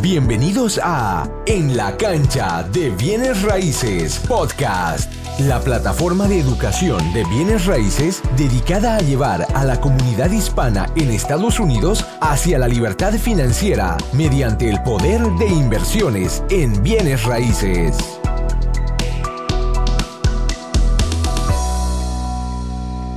Bienvenidos a En la cancha de bienes raíces podcast, la plataforma de educación de bienes raíces dedicada a llevar a la comunidad hispana en Estados Unidos hacia la libertad financiera mediante el poder de inversiones en bienes raíces.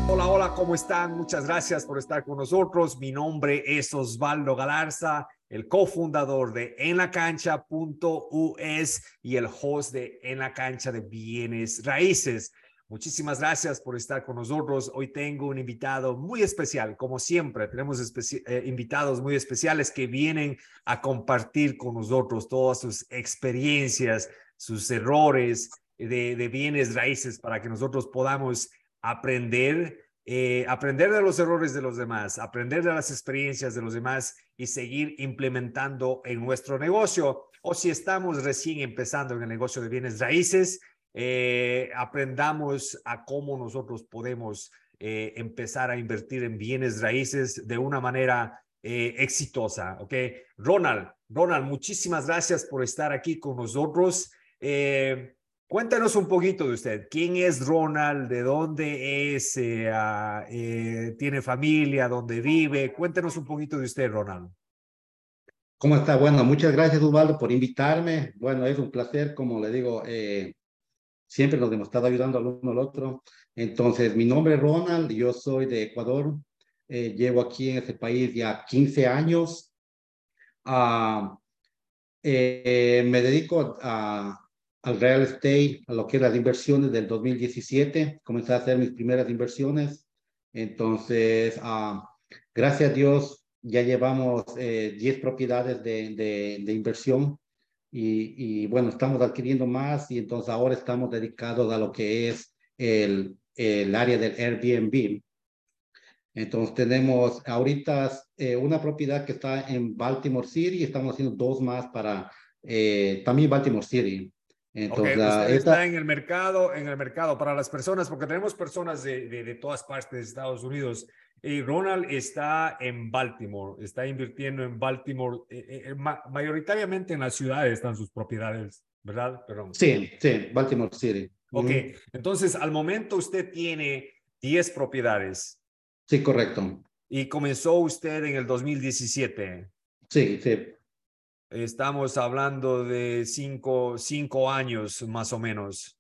Hola, hola, ¿cómo están? Muchas gracias por estar con nosotros. Mi nombre es Osvaldo Galarza el cofundador de enlacancha.us y el host de En la Cancha de Bienes Raíces. Muchísimas gracias por estar con nosotros. Hoy tengo un invitado muy especial, como siempre, tenemos eh, invitados muy especiales que vienen a compartir con nosotros todas sus experiencias, sus errores de, bienes raíces para que nosotros podamos aprender eh, aprender de los errores de los demás, aprender de las experiencias de los demás y seguir implementando en nuestro negocio. O si estamos recién empezando en el negocio de bienes raíces, eh, aprendamos a cómo nosotros podemos eh, empezar a invertir en bienes raíces de una manera exitosa. ¿Ok? Ronald, Ronald, muchísimas gracias por estar aquí con nosotros. Cuéntanos un poquito de usted. ¿Quién es Ronald? ¿De dónde es? Eh, ah, eh, ¿Tiene familia? ¿Dónde vive? Cuéntanos un poquito de usted, Ronald. ¿Cómo está? Bueno, muchas gracias, Ubaldo, por invitarme. Bueno, es un placer, como le digo, eh, siempre nos hemos estado ayudando al uno al otro. Entonces, mi nombre es Ronald, yo soy de Ecuador. llevo aquí en este país ya 15 años. Ah, me dedico a al real estate, a lo que es las inversiones del 2017. Comencé a hacer mis primeras inversiones. Entonces, ah, gracias a Dios, ya llevamos 10 eh, propiedades de, de, inversión y, y, bueno, estamos adquiriendo más y entonces ahora estamos dedicados a lo que es el, el área del Airbnb. Entonces tenemos ahorita eh, una propiedad que está en Baltimore City y estamos haciendo dos más para eh, también Baltimore City. Entonces, está en el mercado, en el mercado para las personas, porque tenemos personas de, de, todas partes de Estados Unidos. Y Ronald está en Baltimore, está invirtiendo en Baltimore, eh, eh, eh, mayoritariamente en las ciudades están sus propiedades, ¿verdad? Perdón. Sí, sí, Baltimore City. Ok, entonces al momento usted tiene 10 propiedades. Sí, correcto. Y comenzó usted en el 2017. Sí, sí. Estamos hablando de cinco, cinco años más o menos.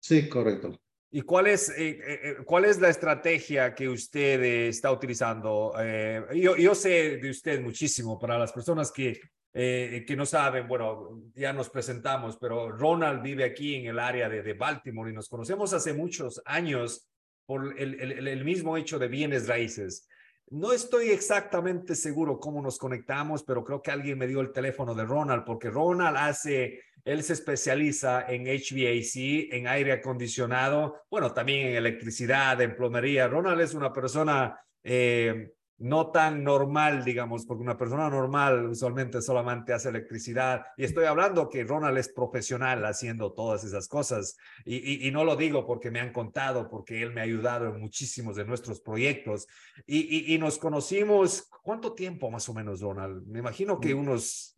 Sí, correcto. ¿Y cuál es, eh, eh, eh, cuál es la estrategia que usted está utilizando? yo, yo sé de usted muchísimo. Para las personas que, que no saben, bueno, ya nos presentamos, pero Ronald vive aquí en el área de, de Baltimore y nos conocemos hace muchos años por el, el, el mismo hecho de bienes raíces. No estoy exactamente seguro cómo nos conectamos, pero creo que alguien me dio el teléfono de Ronald, porque Ronald hace, él se especializa en HVAC, en aire acondicionado, bueno, también en electricidad, en plomería. Ronald es una persona eh, no tan normal, digamos, porque una persona normal usualmente solamente hace electricidad. Y estoy hablando que Ronald es profesional haciendo todas esas cosas. Y, y, no lo digo porque me han contado, porque él me ha ayudado en muchísimos de nuestros proyectos. Y, y, nos conocimos, ¿cuánto tiempo más o menos, Ronald? Me imagino que mm. unos...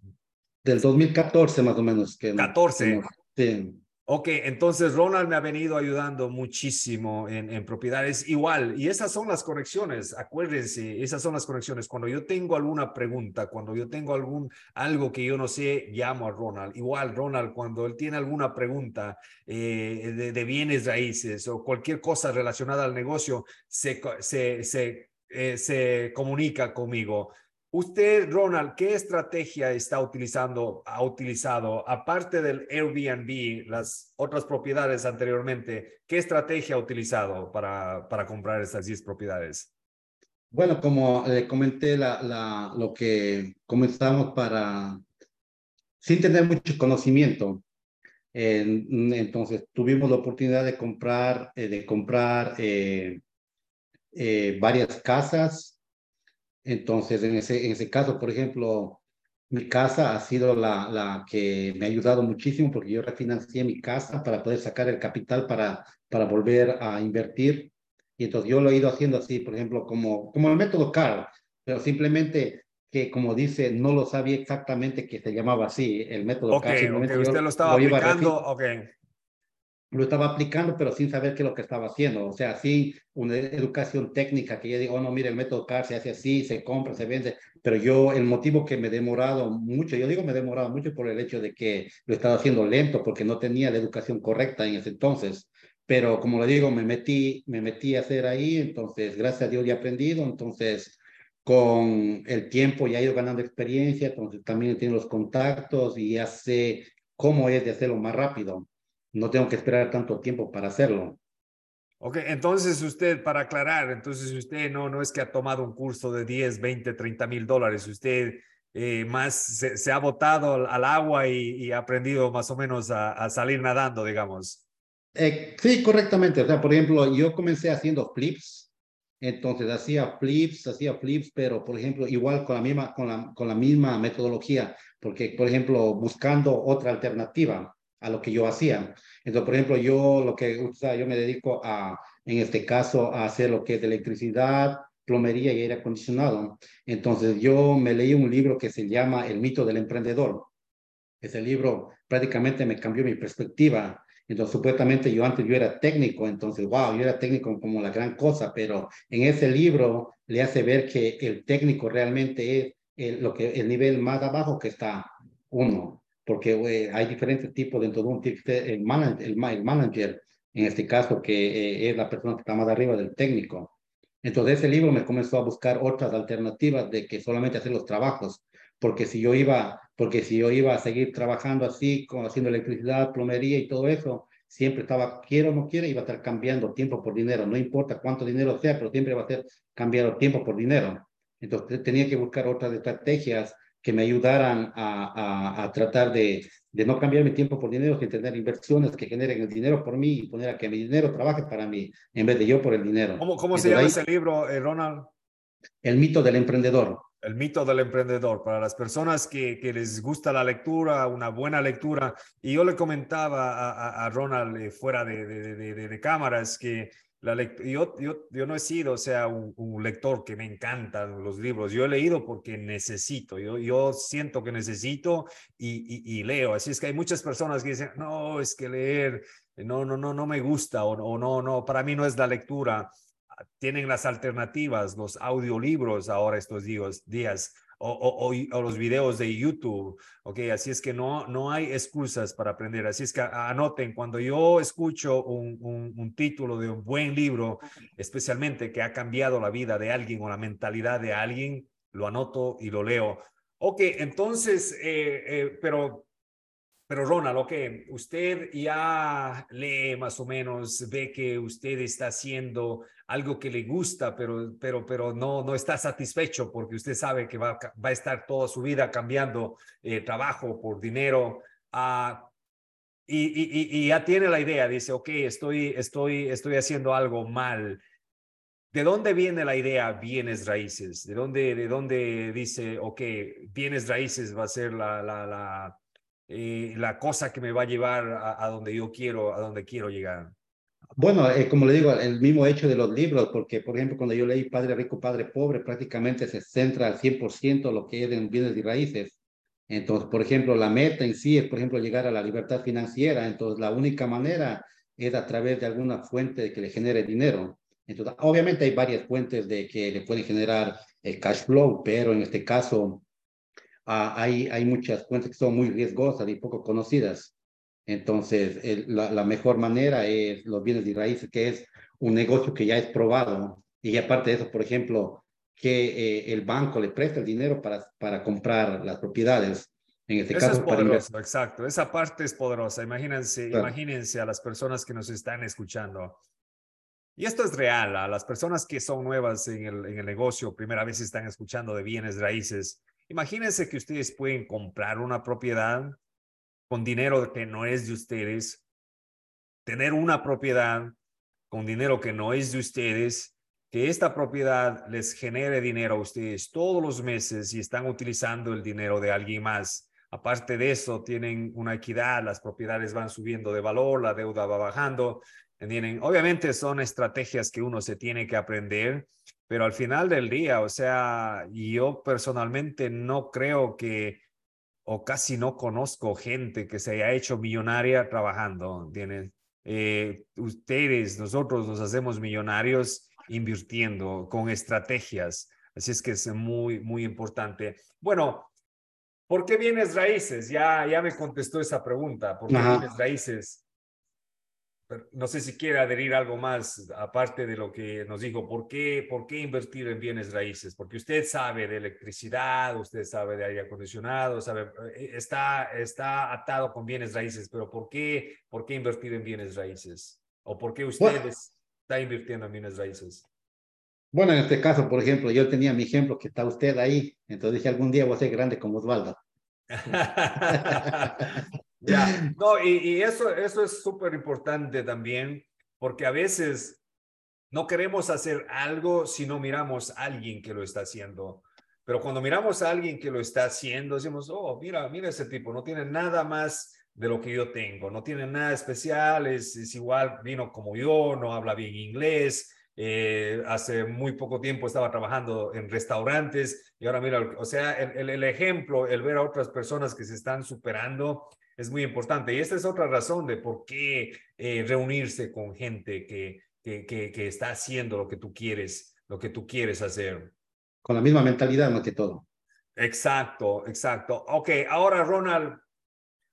Del 2014 más o menos. Que 14. sí. Ok, entonces Ronald me ha venido ayudando muchísimo en, en, propiedades igual. Y esas son las conexiones, acuérdense, esas son las conexiones. Cuando yo tengo alguna pregunta, cuando yo tengo algún, algo que yo no sé, llamo a Ronald. Igual, Ronald, cuando él tiene alguna pregunta eh, de, de, bienes raíces o cualquier cosa relacionada al negocio, se, se, se, eh, se comunica conmigo. Usted, Ronald, ¿qué estrategia está utilizando, ha utilizado, aparte del Airbnb, las otras propiedades anteriormente, qué estrategia ha utilizado para, para comprar estas 10 propiedades? Bueno, como le comenté, la, la, lo que comenzamos para, sin tener mucho conocimiento, entonces tuvimos la oportunidad de comprar, eh, de comprar eh, eh, varias casas entonces, en ese, en ese caso, por ejemplo, mi casa ha sido la, la que me ha ayudado muchísimo porque yo refinancié mi casa para poder sacar el capital para, para volver a invertir. Y entonces yo lo he ido haciendo así, por ejemplo, como, como el método CAR, pero simplemente que, como dice, no lo sabía exactamente que se llamaba así, el método Ok, okay usted lo estaba aplicando, ok lo estaba aplicando, pero sin saber qué es lo que estaba haciendo. O sea, sí, una educación técnica que yo digo, oh, no, mire, el método CAR se hace así, se compra, se vende. Pero yo, el motivo que me he demorado mucho, yo digo me he demorado mucho por el hecho de que lo estaba haciendo lento, porque no tenía la educación correcta en ese entonces. Pero como le digo, me metí, me metí a hacer ahí, entonces, gracias a Dios ya he aprendido. Entonces, con el tiempo ya he ido ganando experiencia, entonces también tengo los contactos y ya sé cómo es de hacerlo más rápido no tengo que esperar tanto tiempo para hacerlo. Ok, entonces usted, para aclarar, entonces usted no, no es que ha tomado un curso de 10, 20, 30 mil dólares, usted eh, más se, ha botado al, agua y, ha aprendido más o menos a, salir nadando, digamos. Eh, sí, correctamente. O sea, por ejemplo, yo comencé haciendo flips, entonces hacía flips, hacía flips, pero por ejemplo, igual con la misma, con la, con la misma metodología, porque por ejemplo, buscando otra alternativa a lo que yo hacía. Entonces, por ejemplo, yo lo que, o sea, yo me dedico a, en este caso, a hacer lo que es electricidad, plomería y aire acondicionado. Entonces, yo me leí un libro que se llama El mito del emprendedor. Ese libro prácticamente me cambió mi perspectiva. Entonces, supuestamente yo antes yo era técnico, entonces, wow, yo era técnico como la gran cosa, pero en ese libro le hace ver que el técnico realmente es lo que, el nivel más abajo que está uno porque hay diferentes tipos dentro de un el, el, manager, en este caso, que eh, es la persona que está más arriba del técnico. Entonces ese libro me comenzó a buscar otras alternativas de que solamente hacer los trabajos, porque si yo iba, porque si yo iba a seguir trabajando así, como haciendo electricidad, plomería y todo eso, siempre estaba, quiero o no quiero, iba a estar cambiando tiempo por dinero, no importa cuánto dinero sea, pero siempre va a ser cambiar tiempo por dinero. Entonces tenía que buscar otras estrategias que me ayudaran a, a, tratar de, de, no cambiar mi tiempo por dinero, que tener inversiones que generen el dinero por mí y poner a que mi dinero trabaje para mí, en vez de yo por el dinero. ¿Cómo, cómo se llama ese libro, eh, Ronald? El mito del emprendedor. El mito del emprendedor, para las personas que, que les gusta la lectura, una buena lectura. Y yo le comentaba a, a, Ronald eh, fuera de, de, de, de cámaras que yo, yo, yo, no he sido, o sea, un, lector que me encantan los libros. Yo he leído porque necesito, yo, yo siento que necesito y, y, leo. Así es que hay muchas personas que dicen, no, es que leer, no, no, no, no me gusta o, o no, no, para mí no es la lectura. Tienen las alternativas, los audiolibros ahora estos días, días o, o, los videos de YouTube, ¿ok? Así es que no, no hay excusas para aprender. Así es que anoten, cuando yo escucho un, un, título de un buen libro, especialmente que ha cambiado la vida de alguien o la mentalidad de alguien, lo anoto y lo leo. Ok, entonces, eh, eh, pero pero Ronald, ok, usted ya lee más o menos, ve que usted está haciendo algo que le gusta, pero, pero, pero no, no está satisfecho porque usted sabe que va, va a estar toda su vida cambiando eh, trabajo por dinero. Uh, y, y, y, ya tiene la idea, dice, ok, estoy, estoy, estoy haciendo algo mal. ¿De dónde viene la idea bienes raíces? ¿De dónde, de dónde dice, ok, bienes raíces va a ser la, la, la eh, la cosa que me va a llevar a, donde yo quiero, a donde quiero llegar. Bueno, eh, como le digo, el mismo hecho de los libros, porque por ejemplo cuando yo leí Padre Rico, Padre Pobre, prácticamente se centra al 100% lo que es en bienes y raíces. Entonces, por ejemplo, la meta en sí es, por ejemplo, llegar a la libertad financiera. Entonces, la única manera es a través de alguna fuente que le genere dinero. Entonces, obviamente hay varias fuentes de que le pueden generar el cash flow, pero en este caso, Ah, hay, hay muchas cuentas que son muy riesgosas y poco conocidas. Entonces, la, mejor manera es los bienes de raíces, que es un negocio que ya es probado. Y aparte de eso, por ejemplo, que eh, el banco le presta el dinero para, para comprar las propiedades. En este Eso caso, es poderoso, exacto. Esa parte es poderosa. Imagínense, imagínense a las personas que nos están escuchando. Y esto es real. A las personas que son nuevas en el, en el negocio, primera vez están escuchando de bienes raíces Imagínense que ustedes pueden comprar una propiedad con dinero que no es de ustedes, tener una propiedad con dinero que no es de ustedes, que esta propiedad les genere dinero a ustedes todos los meses y están utilizando el dinero de alguien más. Aparte de eso, tienen una equidad, las propiedades van subiendo de valor, la deuda va bajando. ¿entienden? Obviamente son estrategias que uno se tiene que aprender, pero al final del día, o sea, yo personalmente no creo que, o casi no conozco gente que se haya hecho millonaria trabajando, ¿entiendes? Eh, ustedes, nosotros nos hacemos millonarios invirtiendo con estrategias. Así es que es muy, muy importante. Bueno, ¿por qué bienes raíces? Ya, ya me contestó esa pregunta. ¿Por qué bienes raíces? No sé si quiere adherir algo más, aparte de lo que nos dijo, ¿por qué, ¿por qué invertir en bienes raíces? Porque usted sabe de electricidad, usted sabe de aire acondicionado, sabe, eh, está, está atado con bienes raíces, pero ¿por qué, ¿por qué invertir en bienes raíces? ¿O por qué usted está invirtiendo en bienes raíces? Bueno, en este caso, por ejemplo, yo tenía mi ejemplo que está usted ahí, entonces dije, algún día voy a ser grande como Osvaldo. Ya, no, y, eso, eso es súper importante también, porque a veces no queremos hacer algo si no miramos a alguien que lo está haciendo. Pero cuando miramos a alguien que lo está haciendo, decimos, oh, mira, mira ese tipo, no tiene nada más de lo que yo tengo, no tiene nada especial, es, es igual, vino como yo, no habla bien inglés, eh, hace muy poco tiempo estaba trabajando en restaurantes y ahora mira, o sea, el, el, ejemplo, el ver a otras personas que se están superando es muy importante. Y esta es otra razón de por qué eh, reunirse con gente que, que, que, está haciendo lo que tú quieres, lo que tú quieres hacer. Con la misma mentalidad, más que todo. Exacto, exacto. Ok, ahora Ronald,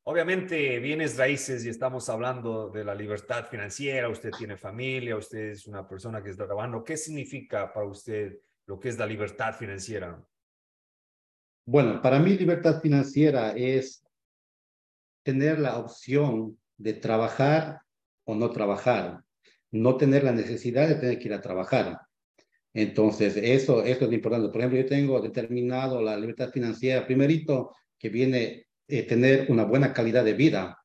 obviamente vienes raíces y estamos hablando de la libertad financiera, usted tiene familia, usted es una persona que está trabajando. ¿Qué significa para usted lo que es la libertad financiera? Bueno, para mí libertad financiera es tener la opción de trabajar o no trabajar, no tener la necesidad de tener que ir a trabajar. Entonces, eso, eso es importante. Por ejemplo, yo tengo determinado la libertad financiera, primerito, que viene eh, tener una buena calidad de vida.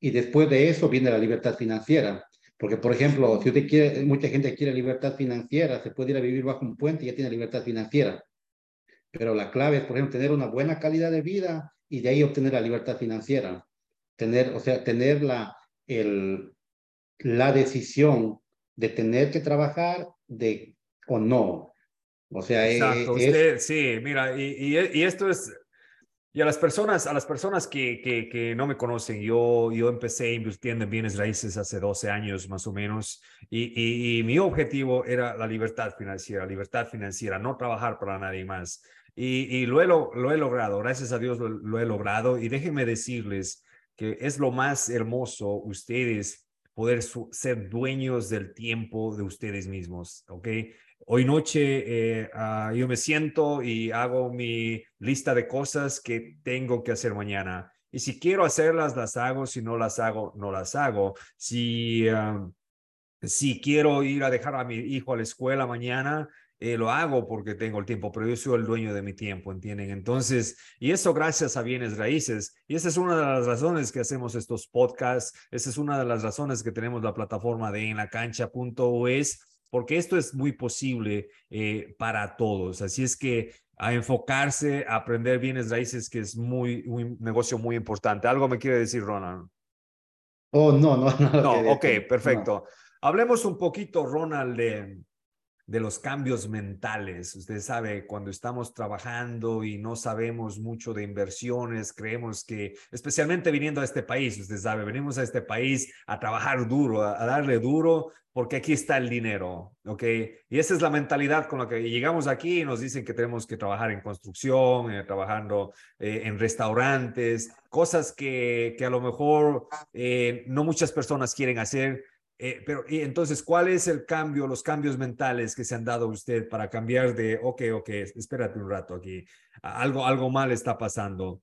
Y después de eso viene la libertad financiera. Porque, por ejemplo, si usted quiere, mucha gente quiere libertad financiera, se puede ir a vivir bajo un puente y ya tiene libertad financiera. Pero la clave es, por ejemplo, tener una buena calidad de vida y de ahí obtener la libertad financiera. Tener, o sea, tener la, el, la decisión de tener que trabajar de o no. O sea, eh, Exacto, usted, sí, mira, y, y, esto es, y a las personas, a las personas que, que, que, no me conocen, yo, yo empecé invirtiendo en bienes raíces hace 12 años más o menos, y, y, mi objetivo era la libertad financiera, libertad financiera, no trabajar para nadie más. Y, lo, he, lo, he logrado, gracias a Dios lo, he logrado. Y déjenme decirles que es lo más hermoso ustedes poder ser dueños del tiempo de ustedes mismos, ¿ok? Hoy noche eh, ah, yo me siento y hago mi lista de cosas que tengo que hacer mañana. Y si quiero hacerlas, las hago. Si no las hago, no las hago. Si, ah, si quiero ir a dejar a mi hijo a la escuela mañana, eh, lo hago porque tengo el tiempo, pero yo soy el dueño de mi tiempo, ¿entienden? Entonces, y eso gracias a bienes raíces. Y esa es una de las razones que hacemos estos podcasts, esa es una de las razones que tenemos la plataforma de enlacancha.es, porque esto es muy posible eh, para todos. Así es que a enfocarse, a aprender bienes raíces, que es muy, un negocio muy importante. ¿Algo me quiere decir, Ronald? Oh, no, no, no. No, ok, perfecto. Hablemos un poquito, Ronald, de de los cambios mentales. Usted sabe, cuando estamos trabajando y no sabemos mucho de inversiones, creemos que, especialmente viniendo a este país, usted sabe, venimos a este país a trabajar duro, a, darle duro, porque aquí está el dinero, ¿ok? Y esa es la mentalidad con la que llegamos aquí y nos dicen que tenemos que trabajar en construcción, eh, trabajando eh, en restaurantes, cosas que, que a lo mejor eh, no muchas personas quieren hacer eh, pero y entonces, ¿cuál es el cambio, los cambios mentales que se han dado usted para cambiar de, ok, ok, espérate un rato aquí, algo, algo mal está pasando?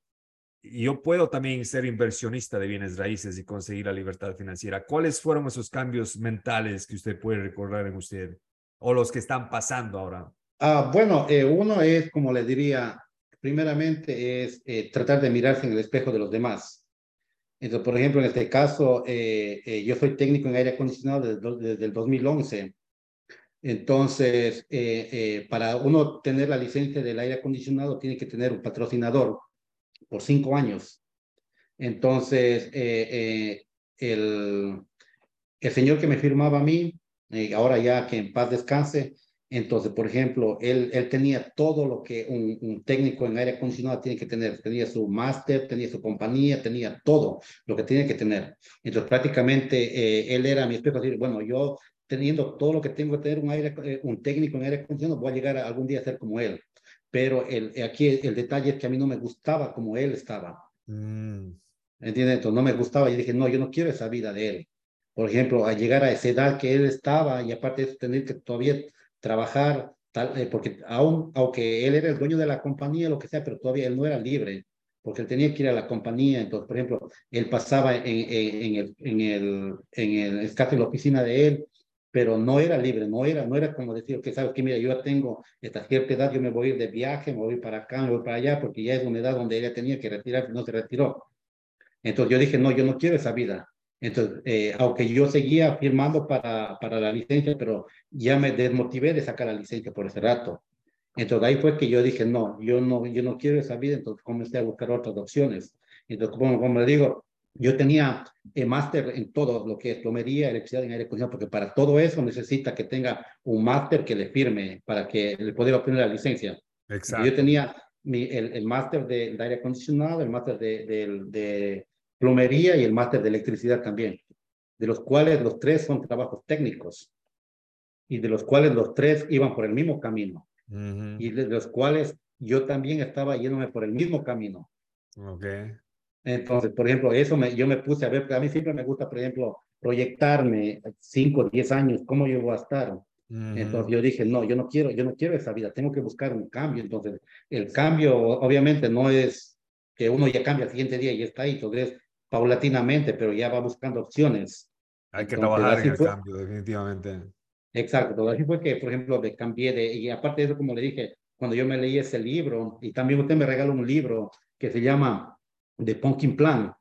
Yo puedo también ser inversionista de bienes raíces y conseguir la libertad financiera. ¿Cuáles fueron esos cambios mentales que usted puede recordar en usted o los que están pasando ahora? Ah, bueno, eh, uno es, como le diría, primeramente es eh, tratar de mirarse en el espejo de los demás. Entonces, por ejemplo, en este caso, eh, eh, yo soy técnico en aire acondicionado desde, desde el 2011. Entonces, eh, para uno tener la licencia del aire acondicionado, tiene que tener un patrocinador por cinco años. Entonces, el, el señor que me firmaba a mí, ahora ya que en paz descanse, Entonces, por ejemplo, él, él tenía todo lo que un, un técnico en aire acondicionado tiene que tener. Tenía su máster, tenía su compañía, tenía todo lo que tiene que tener. Entonces, prácticamente eh, él era mi espejo. Decir, bueno, yo teniendo todo lo que tengo que tener un, aire, eh, un técnico en aire acondicionado, voy a llegar a, algún día a ser como él. Pero el, aquí el, detalle es que a mí no me gustaba como él estaba. Mm. ¿Entiendes? Entonces no me gustaba. Y dije, no, yo no quiero esa vida de él. Por ejemplo, a llegar a esa edad que él estaba y aparte de eso, tener que todavía trabajar, tal, eh, porque aún, aunque él era el dueño de la compañía, lo que sea, pero todavía él no era libre, porque él tenía que ir a la compañía. Entonces, por ejemplo, él pasaba en, en, en el, en el, en el escape de la oficina de él, pero no era libre, no era, no era como decir, que sabes que mira, yo tengo esta cierta edad, yo me voy a ir de viaje, me voy para acá, me voy para allá, porque ya es una edad donde ella tenía que retirarse, no se retiró. Entonces yo dije, no, yo no quiero esa vida. Entonces, eh, aunque yo seguía firmando para, para la licencia, pero ya me desmotivé de sacar la licencia por ese rato. Entonces ahí fue que yo dije, no, yo no, yo no quiero esa vida, entonces comencé a buscar otras opciones. Entonces, como, como le digo, yo tenía eh, máster en todo lo que es plomería, electricidad y aire acondicionado, porque para todo eso necesita que tenga un máster que le firme para que le pueda obtener la licencia. Exacto. Yo tenía mi, el, el máster de, de, aire acondicionado, el máster de, de, de plomería y el máster de electricidad también, de los cuales los tres son trabajos técnicos y de los cuales los tres iban por el mismo camino y de los cuales yo también estaba yéndome por el mismo camino. Okay. Entonces, por ejemplo, eso me, yo me puse a ver, a mí siempre me gusta, por ejemplo, proyectarme 5, 10 años, cómo yo voy a estar. Entonces yo dije, no, yo no quiero, yo no quiero esa vida, tengo que buscar un cambio. Entonces, el cambio obviamente no es que uno ya cambia el siguiente día y está ahí, entonces paulatinamente, pero ya va buscando opciones. Hay que trabajar en el cambio, definitivamente. Exacto, así fue que, por ejemplo, me cambié de, y aparte de eso, como le dije, cuando yo me leí ese libro, y también usted me regaló un libro que se llama The Pumpkin Plan,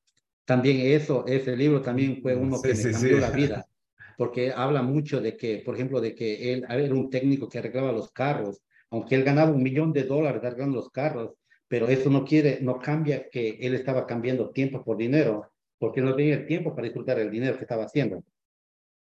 también eso, ese libro también fue uno que me cambió la vida, porque habla mucho de que, por ejemplo, de que él era un técnico que arreglaba los carros, aunque él ganaba un millón de dólares arreglando los carros, pero eso no quiere, no cambia que él estaba cambiando tiempo por dinero, porque no tenía el tiempo para disfrutar el dinero que estaba haciendo.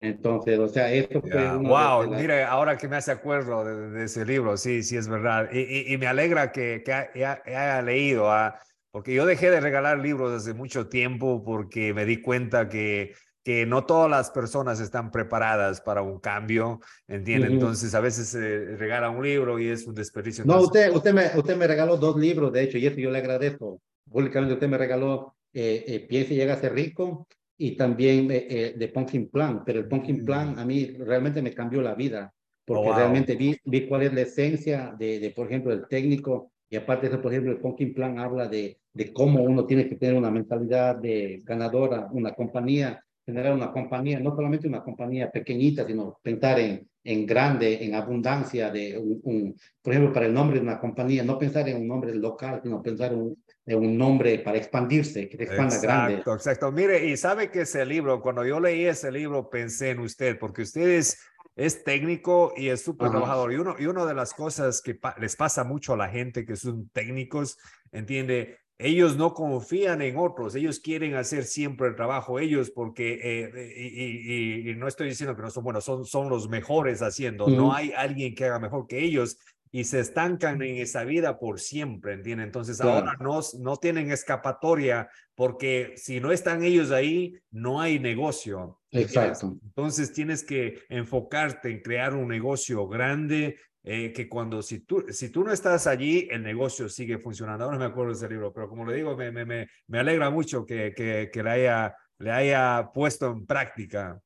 Entonces, o sea, esto fue Wow, mire, ahora que me hace acuerdo de, ese libro, sí, sí es verdad. Y, y, me alegra que, que haya, leído, ¿ah? porque yo dejé de regalar libros hace mucho tiempo porque me di cuenta que que no todas las personas están preparadas para un cambio, ¿entiende? Entonces a veces se regala un libro y es un desperdicio. No, usted, usted, me, usted me regaló dos libros, de hecho, y eso yo le agradezco. Públicamente usted me regaló eh, eh, Piense y llega a ser rico y también eh, eh, de Pumpkin Plan, pero el Pumpkin Plan a mí realmente me cambió la vida, porque oh, realmente vi, vi cuál es la esencia de, de, por ejemplo, el técnico, y aparte de eso, por ejemplo, el Pumpkin Plan habla de, de cómo uno tiene que tener una mentalidad de ganadora, una compañía generar una compañía, no solamente una compañía pequeñita, sino pensar en, en grande, en abundancia de un, por ejemplo, para el nombre de una compañía, no pensar en un nombre local, sino pensar en un, en un nombre para expandirse, que te expanda exacto, grande. Exacto, exacto. Mire, y sabe que ese libro, cuando yo leí ese libro, pensé en usted, porque usted es, es técnico y es súper trabajador. Y, uno, y una de las cosas que les pasa mucho a la gente que son técnicos, entiende, ellos no confían en otros, ellos quieren hacer siempre el trabajo ellos porque, eh, y, no estoy diciendo que no son buenos, son, son los mejores haciendo, no hay alguien que haga mejor que ellos y se estancan en esa vida por siempre, ¿entienden? Entonces ahora no, no tienen escapatoria porque si no están ellos ahí, no hay negocio. Exacto. Entonces tienes que enfocarte en crear un negocio grande, eh, que cuando si tú, si tú no estás allí, el negocio sigue funcionando. Ahora no me acuerdo de ese libro, pero como le digo, me, me, me, me alegra mucho que, que, que, le, haya, le haya puesto en práctica.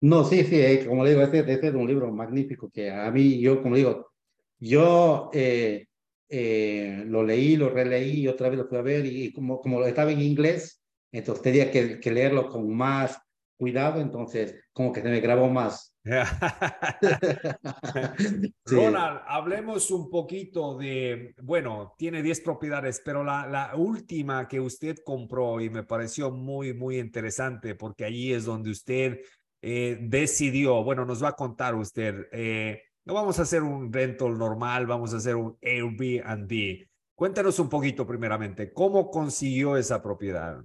No, sí, sí, eh, como le digo, este, este, es un libro magnífico que a mí, yo, como digo, yo eh, eh, lo leí, lo releí y otra vez lo fui a ver y, como, como estaba en inglés, entonces tenía que, que leerlo con más cuidado, entonces como que se me grabó más. Ronald, hablemos un poquito de, bueno, tiene 10 propiedades, pero la, la última que usted compró y me pareció muy, muy interesante porque allí es donde usted eh, decidió, bueno, nos va a contar usted, eh, no vamos a hacer un rental normal, vamos a hacer un Airbnb. Cuéntanos un poquito primeramente, ¿cómo consiguió esa propiedad?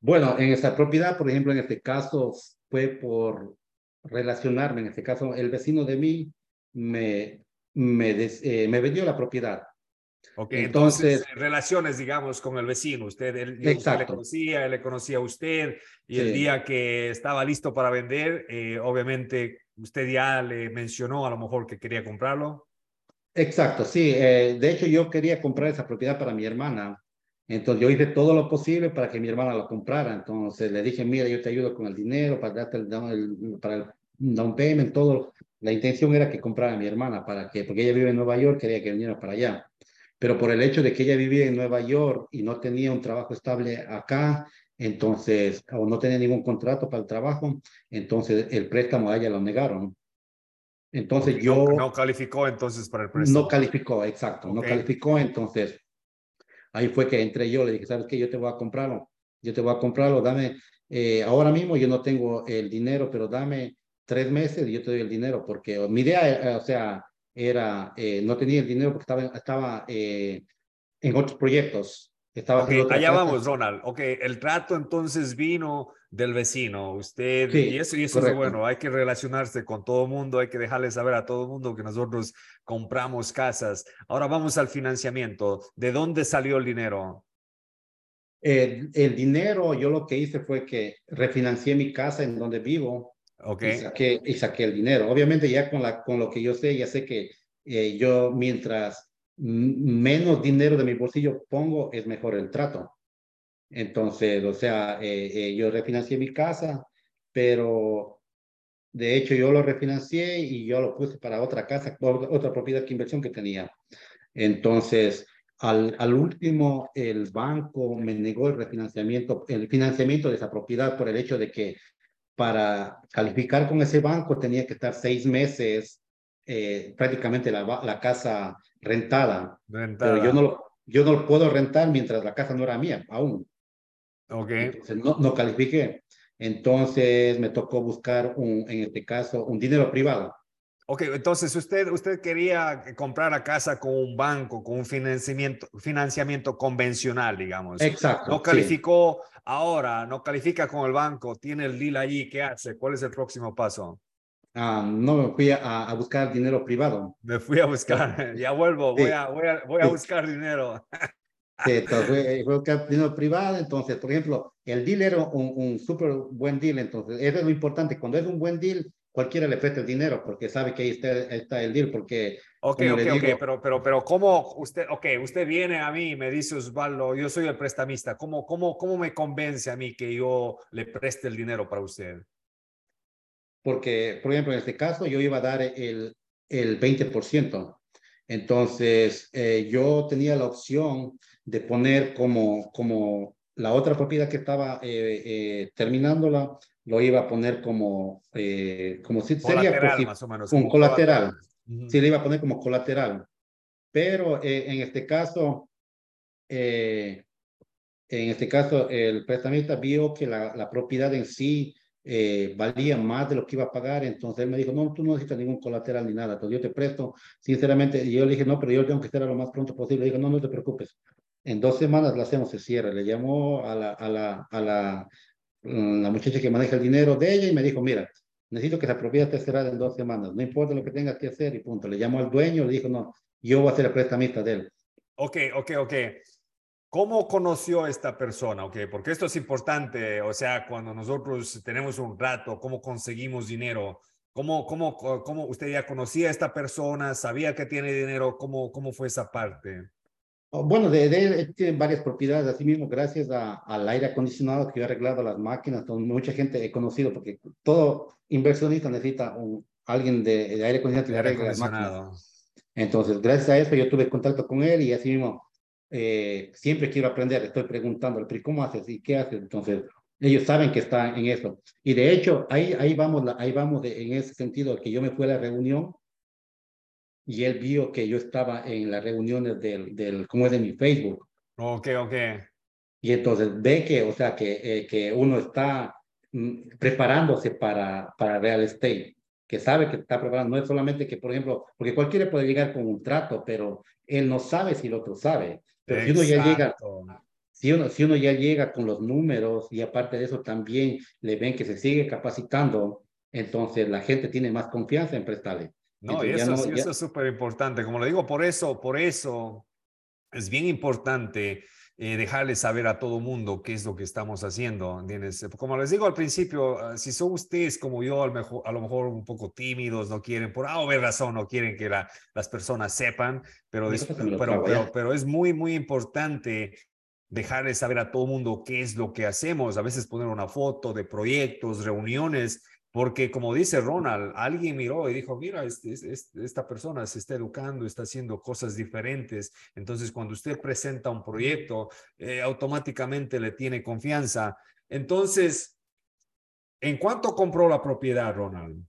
Bueno, en esta propiedad, por ejemplo, en este caso fue por relacionarme, en este caso, el vecino de mí me, me, eh, me vendió la propiedad. Ok, entonces, relaciones, digamos, con el vecino. Usted, él, le conocía, él le conocía a usted, y el día que estaba listo para vender, eh, obviamente usted ya le mencionó a lo mejor que quería comprarlo. Exacto, sí. Eh, de hecho, yo quería comprar esa propiedad para mi hermana. Entonces, yo hice todo lo posible para que mi hermana lo comprara. Entonces, le dije, mira, yo te ayudo con el dinero para darte el, el, para el down payment, todo. La intención era que comprara a mi hermana, para que, porque ella vive en Nueva York, quería que viniera para allá. Pero por el hecho de que ella vivía en Nueva York y no tenía un trabajo estable acá, entonces, o no tenía ningún contrato para el trabajo, entonces el préstamo a ella lo negaron. Entonces yo... No, calificó entonces para el préstamo. No calificó, exacto, no calificó, entonces ahí fue que entré yo, le dije, ¿sabes qué? Yo te voy a comprarlo, yo te voy a comprarlo, dame, eh, ahora mismo yo no tengo el dinero, pero dame tres meses y yo te doy el dinero, porque mi idea, o sea, era, eh, no tenía el dinero porque estaba, estaba eh, en otros proyectos. Estaba allá vamos, Ronald. Ok, el trato entonces vino del vecino. Usted, y eso, y eso es bueno, hay que relacionarse con todo el mundo, hay que dejarle saber a todo el mundo que nosotros compramos casas. Ahora vamos al financiamiento. ¿De dónde salió el dinero? El, el dinero, yo lo que hice fue que refinancié mi casa en donde vivo Okay. Y saqué, y saqué el dinero. Obviamente ya con, la, con lo que yo sé, ya sé que eh, yo mientras menos dinero de mi bolsillo pongo, es mejor el trato. Entonces, o sea, eh, eh, yo refinancié mi casa, pero de hecho yo lo refinancié y yo lo puse para otra casa, otra propiedad que inversión que tenía. Entonces, al, al último, el banco me negó el refinanciamiento, el financiamiento de esa propiedad por el hecho de que para calificar con ese banco tenía que estar seis meses eh, prácticamente la, la, casa rentada. Pero yo no, lo, yo no lo puedo rentar mientras la casa no era mía aún. Ok. Entonces no, no califiqué. Entonces me tocó buscar, un, en este caso, un dinero privado. Ok, entonces usted, usted quería comprar la casa con un banco, con un financiamiento, financiamiento convencional, digamos. Exacto. No calificó ahora, no califica con el banco, tiene el deal allí, ¿qué hace? ¿Cuál es el próximo paso? Ah, no, me fui a, a, buscar dinero privado. Me fui a buscar, ya vuelvo, voy, a, voy, a, voy a buscar dinero. Sí, entonces fue, buscar dinero privado, entonces, por ejemplo, el deal era un, un súper buen deal, entonces, eso es lo importante, cuando es un buen deal, cualquiera le presta el dinero porque sabe que ahí está, está el deal, porque... Ok, ok, ok, pero, pero, pero ¿cómo usted, ok, usted viene a mí y me dice, Osvaldo, yo soy el prestamista, ¿cómo, cómo, cómo me convence a mí que yo le preste el dinero para usted? Porque, por ejemplo, en este caso yo iba a dar el, el 20%. Entonces, eh, yo tenía la opción de poner como, como la otra propiedad que estaba eh, eh, terminándola, lo iba a poner como, eh, como si sería más o menos, un colateral. Sí, le iba a poner como colateral. Pero en este caso, en este caso, el prestamista vio que la, la propiedad en sí valía más de lo que iba a pagar, entonces él me dijo, no, tú no necesitas ningún colateral ni nada, entonces yo te presto, sinceramente, y yo le dije, no, pero yo tengo que estar lo más pronto posible, le dije, no, no te preocupes, en dos semanas la hacemos, se cierra, le llamó a la, a la, a la Mm, la muchacha que maneja el dinero de ella y me dijo, mira, necesito que esa propiedad esté cerrada en dos semanas, no importa lo que tengas que hacer y punto. Le llamó al dueño, le dijo, no, yo voy a ser el prestamista de él. Ok, ok, ok. ¿Cómo conoció esta persona? Okay, porque esto es importante, o sea, cuando nosotros tenemos un rato, ¿cómo conseguimos dinero? ¿Cómo, cómo, cómo usted ya conocía a esta persona? ¿Sabía que tiene dinero? ¿Cómo, cómo fue esa parte? Oh, bueno, de, de, tiene varias propiedades, así mismo gracias a, al aire acondicionado que yo he arreglado las máquinas, donde mucha gente he conocido, porque todo inversionista necesita un, alguien de, de aire acondicionado que arregle las máquinas. Entonces, gracias a eso yo tuve contacto con él y así mismo eh, siempre quiero aprender, estoy preguntando, pero ¿cómo haces y qué haces? Entonces, ellos saben que está en eso. Y de hecho, ahí, ahí vamos, ahí vamos en ese sentido, que yo me fui a la reunión y él vio que yo estaba en las reuniones del, del ¿cómo es de mi Facebook? Ok, ok. Y entonces ve que, o sea, que, eh, que uno está mm, preparándose para, para real estate, que sabe que está preparando, no es solamente que, por ejemplo, porque cualquiera puede llegar con un trato, pero él no sabe si el otro sabe. Pero si uno ya llega, si uno, si uno ya llega con los números y aparte de eso también le ven que se sigue capacitando, entonces la gente tiene más confianza en prestarle. No, y eso, eso es súper importante. Como le digo, por eso, por eso es bien importante eh, dejarles saber a todo mundo qué es lo que estamos haciendo. Como les digo al principio, ah, si son ustedes como yo, a lo mejor, a lo mejor un poco tímidos, no quieren, por A o razón, no quieren que las personas sepan, pero, pero, pero, pero, es muy, muy importante dejarles saber a todo mundo qué es lo que hacemos. A veces poner una foto de proyectos, reuniones, porque como dice Ronald, alguien miró y dijo, mira, este, este, esta persona se está educando, está haciendo cosas diferentes. Entonces, cuando usted presenta un proyecto, eh, automáticamente le tiene confianza. Entonces, ¿en cuánto compró la propiedad, Ronald?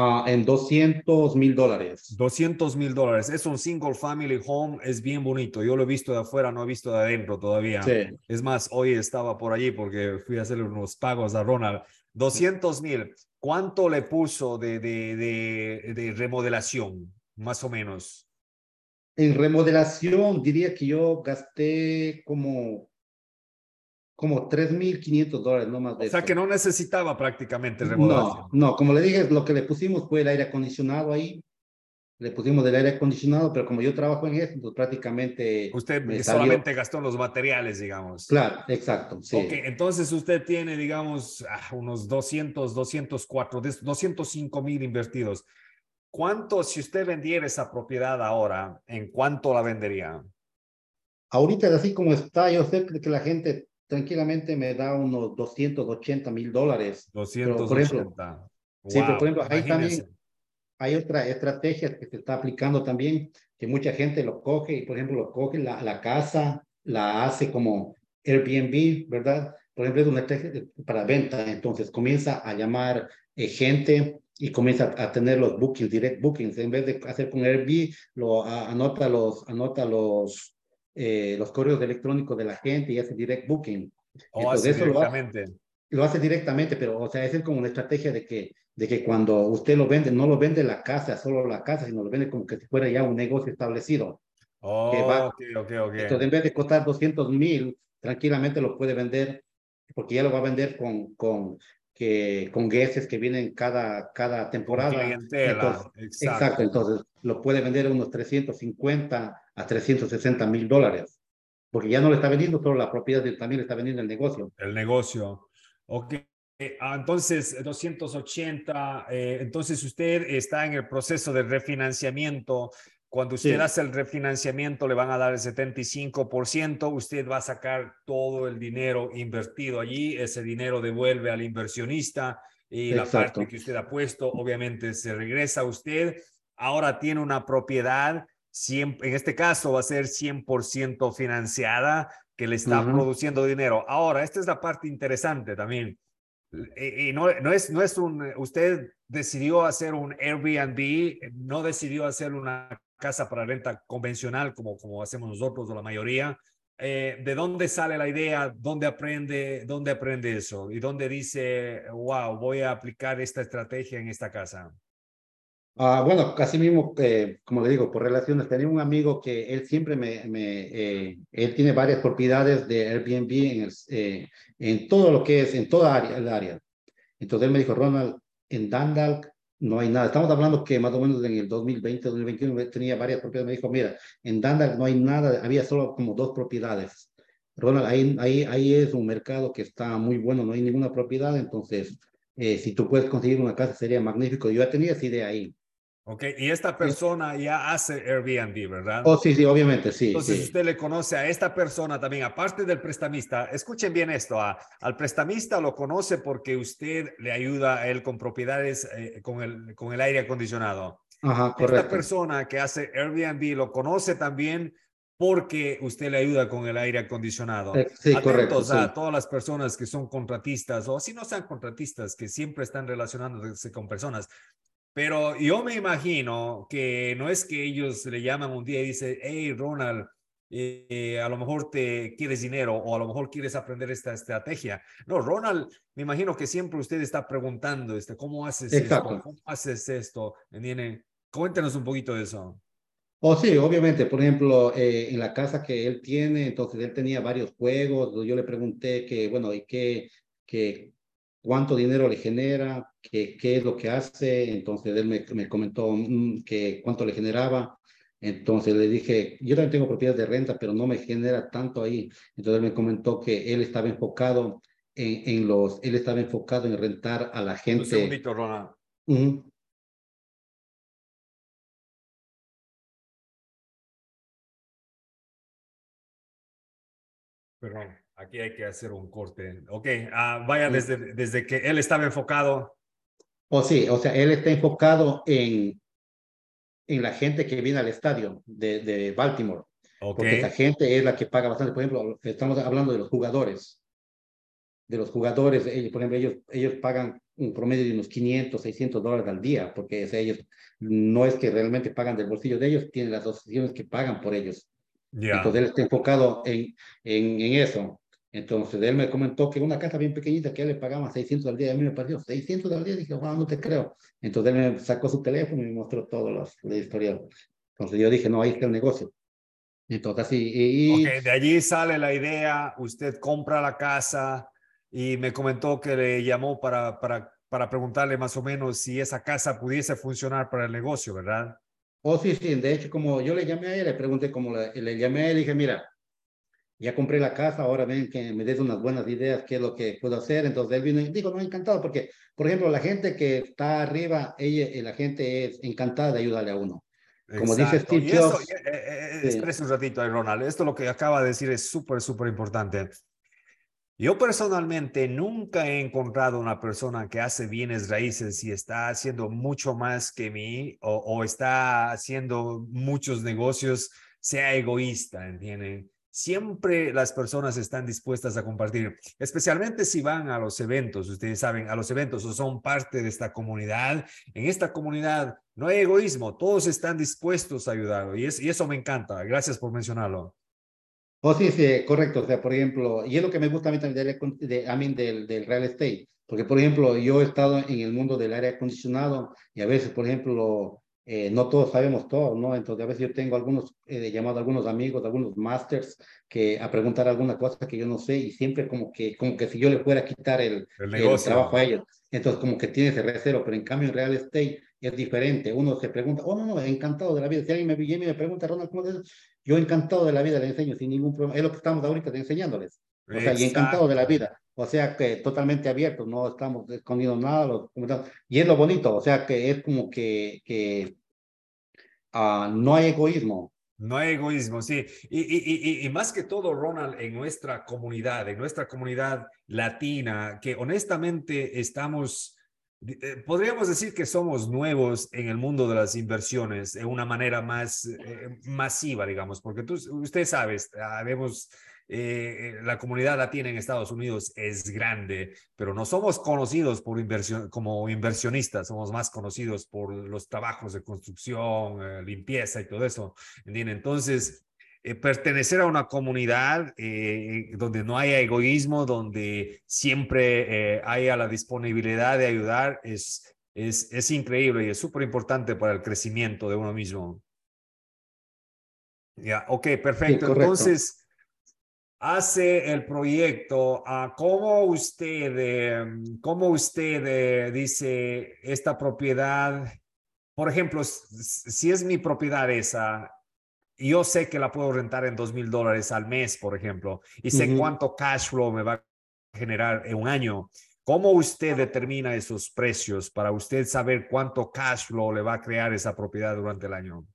Ah, en 200 mil dólares. 200 mil dólares. Es un single family home, es bien bonito. Yo lo he visto de afuera, no he visto de adentro todavía. Es más, hoy estaba por allí porque fui a hacerle unos pagos a Ronald. 200 mil. ¿Cuánto le puso de, de, de, de, remodelación, más o menos? En remodelación diría que yo gasté como, como 3.500 dólares, no más de O sea que no necesitaba prácticamente remodelación. No, no, como le dije, lo que le pusimos fue el aire acondicionado ahí, le pusimos del aire acondicionado, pero como yo trabajo en eso, pues prácticamente... Usted solamente gastó los materiales, digamos. Claro, exacto, sí. Ok, entonces usted tiene, digamos, ah, unos 200, 204, 205 mil invertidos. ¿Cuánto, si usted vendiera esa propiedad ahora, en cuánto la vendería? Ahorita, así como está, yo sé que la gente tranquilamente me da unos 280 mil dólares. 280. sí, pero por ejemplo, ahí también hay otra estrategia que se está aplicando también, que mucha gente lo coge y, por ejemplo, lo coge la, la casa, la hace como Airbnb, ¿verdad? Por ejemplo, es una estrategia para venta, entonces comienza a llamar eh, gente y comienza a, tener los bookings, direct bookings, en vez de hacer con Airbnb, lo anota los, anota los, eh, los correos electrónicos de la gente y hace direct booking. O entonces, hace directamente. Lo hace, directamente, pero, o sea, es como una estrategia de que de que cuando usted lo vende, no lo vende la casa, solo la casa, sino lo vende como que si fuera ya un negocio establecido. Oh, ok, ok, ok. Entonces, en vez de costar 200 mil, tranquilamente lo puede vender, porque ya lo va a vender con, con, que, con guests que vienen cada, cada temporada. exacto. exacto. Entonces, lo puede vender a unos 350 a 360 mil dólares. Porque ya no le está vendiendo solo la propiedad, también le está vendiendo el negocio. El negocio. Ok. Eh, ah, entonces, 280, eh, entonces usted está en el proceso de refinanciamiento. Cuando usted hace el refinanciamiento, le van a dar el 75%, usted va a sacar todo el dinero invertido allí, ese dinero devuelve al inversionista y la parte que usted ha puesto, obviamente, se regresa a usted. Ahora tiene una propiedad, en este caso va a ser 100% financiada, que le está produciendo dinero. Ahora, esta es la parte interesante también y, no, no, es, no es un, usted decidió hacer un Airbnb, no decidió hacer una casa para renta convencional como, como hacemos nosotros o la mayoría. Eh, ¿De dónde sale la idea? ¿Dónde aprende, ¿Dónde aprende eso? ¿Y dónde dice, wow, voy a aplicar esta estrategia en esta casa? Ah, bueno, casi mismo, eh, como le digo, por relaciones, tenía un amigo que él siempre me, me eh, él tiene varias propiedades de Airbnb en, el, eh, en todo lo que es, en toda área, el área. Entonces él me dijo, Ronald, en Dundalk no hay nada. Estamos hablando que más o menos en el 2020, 2021 tenía varias propiedades. Me dijo, mira, en Dundalk no hay nada, había solo como dos propiedades. Ronald, ahí, ahí, ahí es un mercado que está muy bueno, no hay ninguna propiedad, entonces si tú puedes conseguir una casa sería magnífico. Yo ya tenía esa idea ahí. Ok, y esta persona ya hace Airbnb, ¿verdad? Oh, sí, sí, obviamente, sí. Entonces, usted le conoce a esta persona también, aparte del prestamista, escuchen bien esto, al prestamista lo conoce porque usted le ayuda a él con propiedades eh, con, el, con el aire acondicionado. Ajá, correcto. Esta persona que hace Airbnb lo conoce también porque usted le ayuda con el aire acondicionado. Eh, sí, correcto. a todas las personas que son contratistas o si no sean contratistas, que siempre están relacionándose con personas. Pero yo me imagino que no es que ellos le llaman un día y dicen, hey, Ronald, eh, a lo mejor te quieres dinero o a lo mejor quieres aprender esta estrategia. No, Ronald, me imagino que siempre usted está preguntando, este, ¿cómo haces esto? ¿Cómo haces esto? Cuéntenos un poquito de eso. Oh, sí, obviamente. Por ejemplo, eh, en la casa que él tiene, entonces él tenía varios juegos. Yo le pregunté que, bueno, ¿y qué, qué, cuánto dinero le genera, qué, qué es lo que hace. Entonces él me, me comentó mm, que cuánto le generaba. Entonces le dije, yo también tengo propiedades de renta, pero no me genera tanto ahí. Entonces él me comentó que él estaba enfocado en, en los, él estaba enfocado en rentar a la gente. Un segundito, Ronald. Perdón, aquí hay que hacer un corte. Ok, uh, vaya desde, desde que él estaba enfocado. O oh, sí, o sea, él está enfocado en, en la gente que viene al estadio de, de Baltimore. Okay. Porque esa gente es la que paga bastante. Por ejemplo, estamos hablando de los jugadores. De los jugadores, ellos, por ejemplo, ellos, ellos pagan un promedio de unos 500, 600 dólares al día, porque o sea, ellos no es que realmente pagan del bolsillo de ellos, tienen las asociaciones que pagan por ellos. Entonces él está enfocado en, en, en, eso. Entonces él me comentó que una casa bien pequeñita que él le pagaba 600 al día, a mí me pareció 600 al día, dije, wow, no te creo. Entonces él me sacó su teléfono y me mostró todo los, la historial. Entonces yo dije, no, ahí está el negocio. Entonces así. Y, okay, de allí sale la idea, usted compra la casa y me comentó que le llamó para, para, para preguntarle más o menos si esa casa pudiese funcionar para el negocio, ¿verdad? Oh, sí, sí, de hecho, como yo le llamé a ella, le pregunté cómo le, le llamé a le dije, mira, ya compré la casa, ahora ven que me des unas buenas ideas, qué es lo que puedo hacer. Entonces él vino y dijo, no, encantado, porque, por ejemplo, la gente que está arriba, ella, eh, la gente es encantada de ayudarle a uno. Como dice Steve Jobs. Eh, eh, eh un ratito, Ronald. Esto lo que acaba de decir es súper, súper importante. Yo personalmente nunca he encontrado una persona que hace bienes raíces y está haciendo mucho más que mí o, o está haciendo muchos negocios, sea egoísta, ¿entienden? Siempre las personas están dispuestas a compartir, especialmente si van a los eventos, ustedes saben, a los eventos o son parte de esta comunidad. En esta comunidad no hay egoísmo, todos están dispuestos a ayudar y, es, y eso me encanta. Gracias por mencionarlo. Oh, sí, sí, correcto. O sea, por ejemplo, y es lo que me gusta a mí también de, a mí del, del real estate. Porque, por ejemplo, yo he estado en el mundo del aire acondicionado y a veces, por ejemplo, eh, no todos sabemos todo, ¿no? Entonces, a veces yo tengo algunos, eh, llamado a algunos amigos, algunos masters, que a preguntar alguna cosa que yo no sé y siempre como que, como que si yo le fuera a quitar el, el, el trabajo a ellos. Entonces, como que tiene ese recero, pero en cambio en real estate es diferente. Uno se pregunta, oh, no, no, encantado de la vida. Si alguien me viene y me pregunta, Ronald, ¿cómo es yo encantado de la vida le enseño sin ningún problema. Es lo que estamos ahorita enseñándoles. O sea, y encantado de la vida. O sea, que totalmente abiertos, no estamos escondiendo nada. y es lo bonito, o sea, que es como que, uh, no hay egoísmo. No hay egoísmo, sí. Y, más que todo, Ronald, en nuestra comunidad, en nuestra comunidad latina, que honestamente estamos eh, podríamos decir que somos nuevos en el mundo de las inversiones de una manera más eh, masiva, digamos, porque tú, usted sabe, sabemos, eh, la comunidad latina en Estados Unidos es grande, pero no somos conocidos por inversión, como inversionistas, somos más conocidos por los trabajos de construcción, limpieza y todo eso. Entonces, eh, pertenecer a una comunidad eh, donde no haya egoísmo, donde siempre eh, haya la disponibilidad de ayudar, es, es, es increíble y es súper importante para el crecimiento de uno mismo. Ya, ok, perfecto. Entonces, hace el proyecto, uh, ¿cómo usted, cómo usted dice esta propiedad? Por ejemplo, si es mi propiedad esa, yo sé que la puedo rentar en dos mil dólares al mes, por ejemplo, y sé cuánto cash flow me va a generar en un año. ¿Cómo usted determina esos precios para usted saber cuánto cash flow le va a crear esa propiedad durante el año?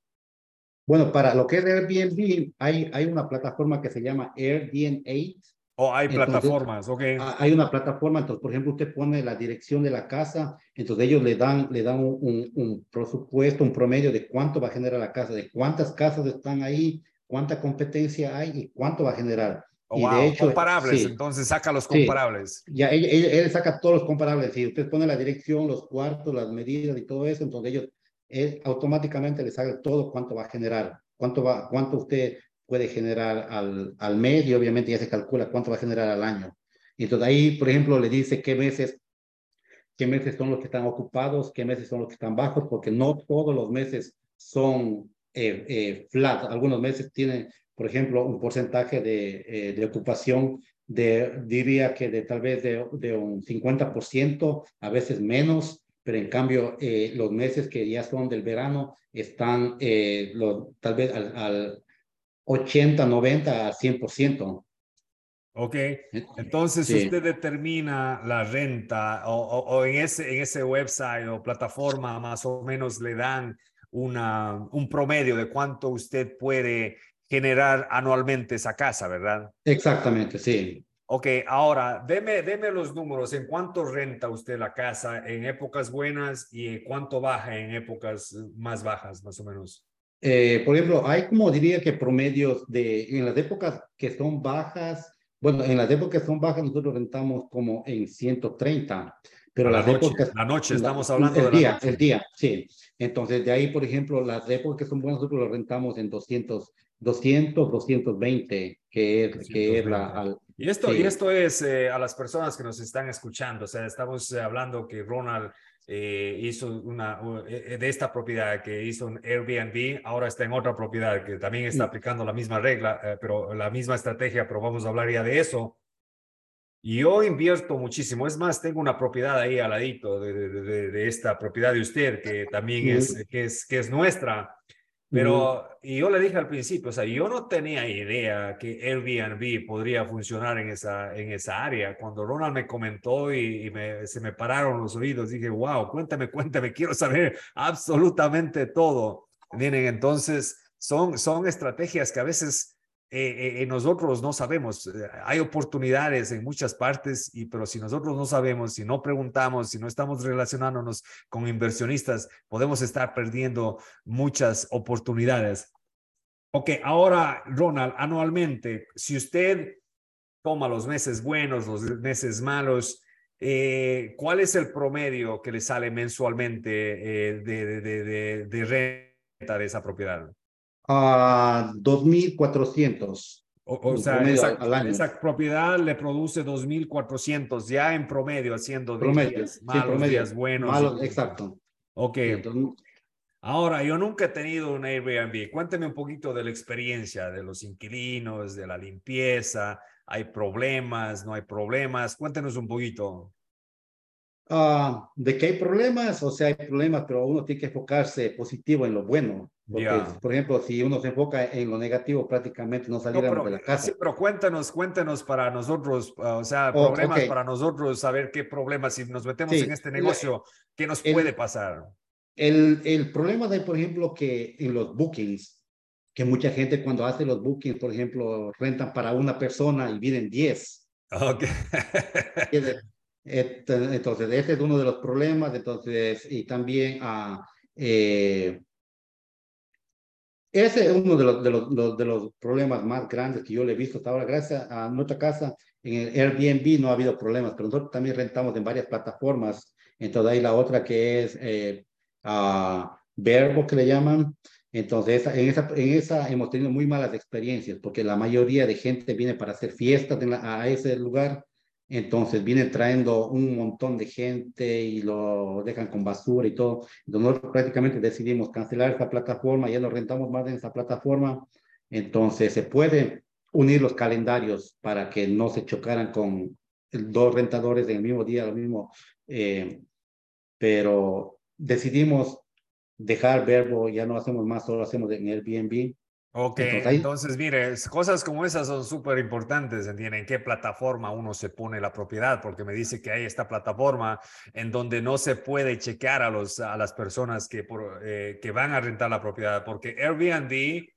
Bueno, para lo que es Airbnb, hay, hay una plataforma que se llama Airbnb o oh, hay plataformas, ok. Hay una plataforma, entonces, por ejemplo, usted pone la dirección de la casa, entonces ellos le dan, le dan un, un, presupuesto, un promedio de cuánto va a generar la casa, de cuántas casas están ahí, cuánta competencia hay y cuánto va a generar. Oh, y de hecho, comparables, entonces saca los comparables. ya él, él, saca todos los comparables. Si usted pone la dirección, los cuartos, las medidas y todo eso, entonces ellos él automáticamente le saca todo cuánto va a generar, cuánto va, cuánto usted puede generar al, al mes y obviamente ya se calcula cuánto va a generar al año. Y entonces ahí, por ejemplo, le dice qué meses, qué meses son los que están ocupados, qué meses son los que están bajos, porque no todos los meses son eh, eh, flat. Algunos meses tienen, por ejemplo, un porcentaje de, eh, de ocupación de, diría que de tal vez de, de un 50%, a veces menos, pero en cambio eh, los meses que ya son del verano están eh, tal vez al, al 80, 90, 100%. Ok, entonces usted determina la renta o, o, en, ese, en ese website o plataforma más o menos le dan una, un promedio de cuánto usted puede generar anualmente esa casa, ¿verdad? Exactamente, sí. Ok, ahora, deme, deme los números. ¿En cuánto renta usted la casa en épocas buenas y cuánto baja en épocas más bajas, más o menos? Eh, por ejemplo, hay como diría que promedios de, en las épocas que son bajas, bueno, en las épocas que son bajas nosotros rentamos como en 130, pero la las noche, épocas... La noche, estamos hablando el de día, la noche. El día, sí. Entonces, de ahí, por ejemplo, las épocas que son buenas nosotros lo rentamos en 200, 200, 220, que es, que es la... Al, y esto, sí. y esto es eh, a las personas que nos están escuchando, o sea, estamos eh, hablando que Ronald eh, hizo una, de esta propiedad que hizo un Airbnb, ahora está en otra propiedad que también está aplicando la misma regla, eh, pero la misma estrategia, pero vamos a hablar ya de eso. Y yo invierto muchísimo, es más, tengo una propiedad ahí al ladito de, de, de, de esta propiedad de usted, que también es, que es, que es nuestra. Pero y yo le dije al principio, o sea, yo no tenía idea que Airbnb podría funcionar en esa, en esa área. Cuando Ronald me comentó y, y se me pararon los oídos, dije, wow, cuéntame, cuéntame, quiero saber absolutamente todo. Miren, entonces son, son estrategias que a veces eh, eh, nosotros no sabemos. Hay oportunidades en muchas partes, y, pero si nosotros no sabemos, si no preguntamos, si no estamos relacionándonos con inversionistas, podemos estar perdiendo muchas oportunidades. Ok, ahora, Ronald, anualmente, si usted toma los meses buenos, los meses malos, eh, ¿cuál es el promedio que le sale mensualmente eh, de, renta de esa propiedad? A uh, 2.400. O, o sea, esa, al año. esa, propiedad le produce 2.400 ya en promedio, haciendo promedio, días malos, sí, promedio. días buenos. Malos, exacto. Ok. Entonces, Ahora, yo nunca he tenido un Airbnb. Cuénteme un poquito de la experiencia de los inquilinos, de la limpieza. ¿Hay problemas? ¿No hay problemas? Cuéntenos un poquito. Uh, de que hay problemas, o sea, hay problemas, pero uno tiene que enfocarse positivo en lo bueno. Porque, yeah. por ejemplo, si uno se enfoca en lo negativo, prácticamente no saliéramos no, de la casa. Sí, pero cuéntanos, cuéntanos para nosotros, uh, o sea, oh, problemas okay. para nosotros, saber qué problemas, si nos metemos sí. en este negocio, ¿qué nos el, puede pasar? El, el problema de, por ejemplo, que en los bookings, que mucha gente cuando hace los bookings, por ejemplo, rentan para una persona y vienen 10. Ok. Entonces, ese es uno de los problemas. Entonces, y también a... Uh, eh, ese es uno de los, de, los, de los problemas más grandes que yo le he visto hasta ahora. Gracias a nuestra casa, en el Airbnb no ha habido problemas, pero nosotros también rentamos en varias plataformas. Entonces hay la otra que es eh, uh, Verbo, que le llaman. Entonces, en esa, en esa hemos tenido muy malas experiencias, porque la mayoría de gente viene para hacer fiestas en la, a ese lugar. Entonces vienen trayendo un montón de gente y lo dejan con basura y todo. Entonces nosotros prácticamente decidimos cancelar esta plataforma, ya no rentamos más en esta plataforma. Entonces se puede unir los calendarios para que no se chocaran con dos rentadores en el mismo día, lo mismo. Eh, pero decidimos dejar verbo, ya no hacemos más, solo hacemos en Airbnb. Ok, entonces, entonces, mire, cosas como esas son súper importantes, ¿entienden? ¿En qué plataforma uno se pone la propiedad? Porque me dice que hay esta plataforma en donde no se puede chequear a, los, a las personas que, por, eh, que van a rentar la propiedad, porque Airbnb,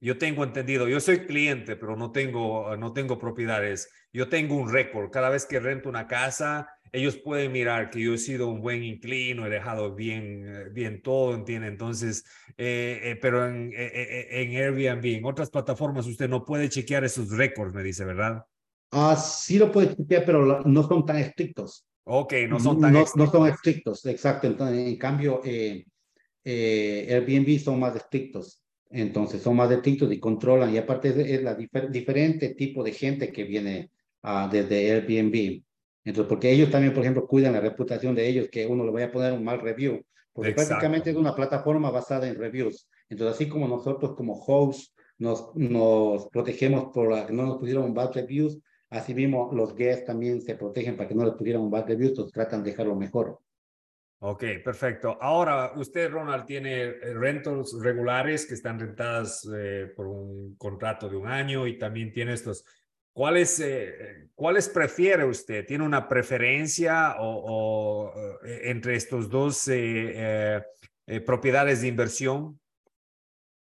yo tengo entendido, yo soy cliente, pero no tengo, no tengo propiedades. Yo tengo un récord. Cada vez que rento una casa, ellos pueden mirar que yo he sido un buen inclino, he dejado bien, bien todo, ¿entiende? Entonces, eh, eh, pero en, eh, en, Airbnb, en otras plataformas, usted no puede chequear esos récords, me dice, ¿verdad? Ah, sí lo puede chequear, pero no son tan estrictos. Ok, no son tan no, estrictos. No son estrictos, exacto. Entonces, en cambio, Airbnb son más estrictos. Entonces, son más estrictos y controlan. Y aparte, es la difer diferente tipo de gente que viene uh, desde Airbnb. Entonces, porque ellos también, por ejemplo, cuidan la reputación de ellos, que uno le vaya a poner un mal review, porque Exacto. prácticamente es una plataforma basada en reviews. Entonces, así como nosotros como hosts nos, nos protegemos por la, que no nos pusieron bad reviews, Así mismo, los guests también se protegen para que no les pudieran un bad review, entonces tratan de dejarlo mejor. Ok, perfecto. Ahora, usted, Ronald, tiene eh, rentals regulares que están rentadas eh, por un contrato de un año y también tiene estos. ¿Cuáles, eh, ¿Cuáles prefiere usted? ¿Tiene una preferencia o, entre estos dos propiedades de inversión?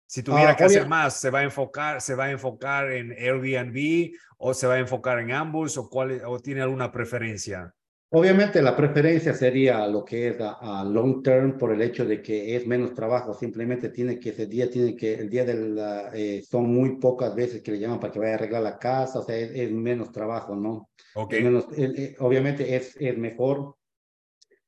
Si tuviera ah, que hacer más, ¿se va a enfocar, se va a enfocar en Airbnb o se va a enfocar en ambos o, cuál, o tiene alguna preferencia? Obviamente la preferencia sería lo que es a, long term por el hecho de que es menos trabajo, simplemente tiene que ese día tiene que el día del eh, son muy pocas veces que le llaman para que vaya a arreglar la casa, o sea, es, menos trabajo, ¿no? Okay. Menos, eh, obviamente es, es mejor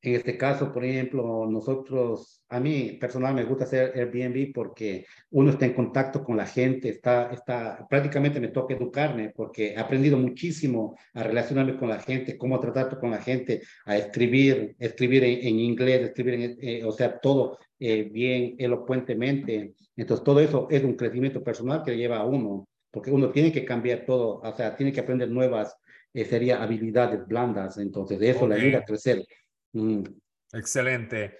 en este caso, por ejemplo, nosotros, a mí personal me gusta hacer Airbnb porque uno está en contacto con la gente, está, está, prácticamente me toca educarme porque he aprendido muchísimo a relacionarme con la gente, cómo tratar con la gente, a escribir, escribir en, inglés, escribir, en, eh, o sea, todo eh, bien elocuentemente. Entonces, todo eso es un crecimiento personal que lleva a uno, porque uno tiene que cambiar todo, o sea, tiene que aprender nuevas, eh, sería habilidades blandas, entonces eso le ayuda a crecer. Mm. Excelente.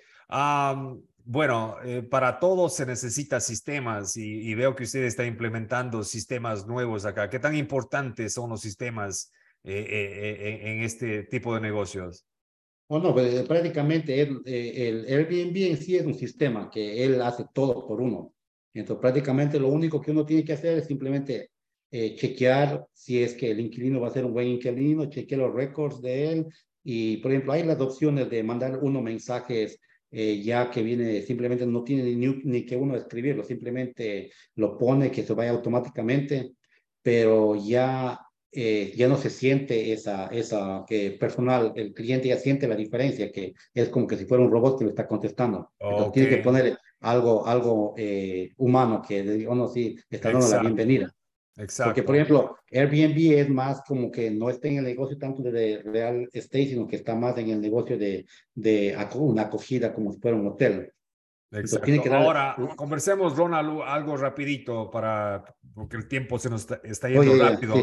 bueno, eh, para todo se necesita sistemas y, veo que usted está implementando sistemas nuevos acá. ¿Qué tan importantes son los sistemas eh, eh, en este tipo de negocios? Bueno, pues, prácticamente el, el, Airbnb en sí es un sistema que él hace todo por uno. Entonces, prácticamente lo único que uno tiene que hacer es simplemente chequear si es que el inquilino va a ser un buen inquilino, chequear los récords de él, y, por ejemplo, hay las opciones de mandar uno mensajes eh, ya que viene, simplemente no tiene ni, ni, que uno escribirlo, simplemente lo pone que se vaya automáticamente, pero ya, eh, ya no se siente esa, esa que personal, el cliente ya siente la diferencia, que es como que si fuera un robot que le está contestando. Entonces tiene que poner algo, algo eh, humano que uno sí está dando la bienvenida. Exacto. Porque, por ejemplo, Airbnb es más como que no está en el negocio tanto de real estate, sino que está más en el negocio de, de una acogida como si fuera un hotel. Exacto. Ahora, conversemos, Ronald, algo rapidito para, porque el tiempo se nos está, yendo rápido.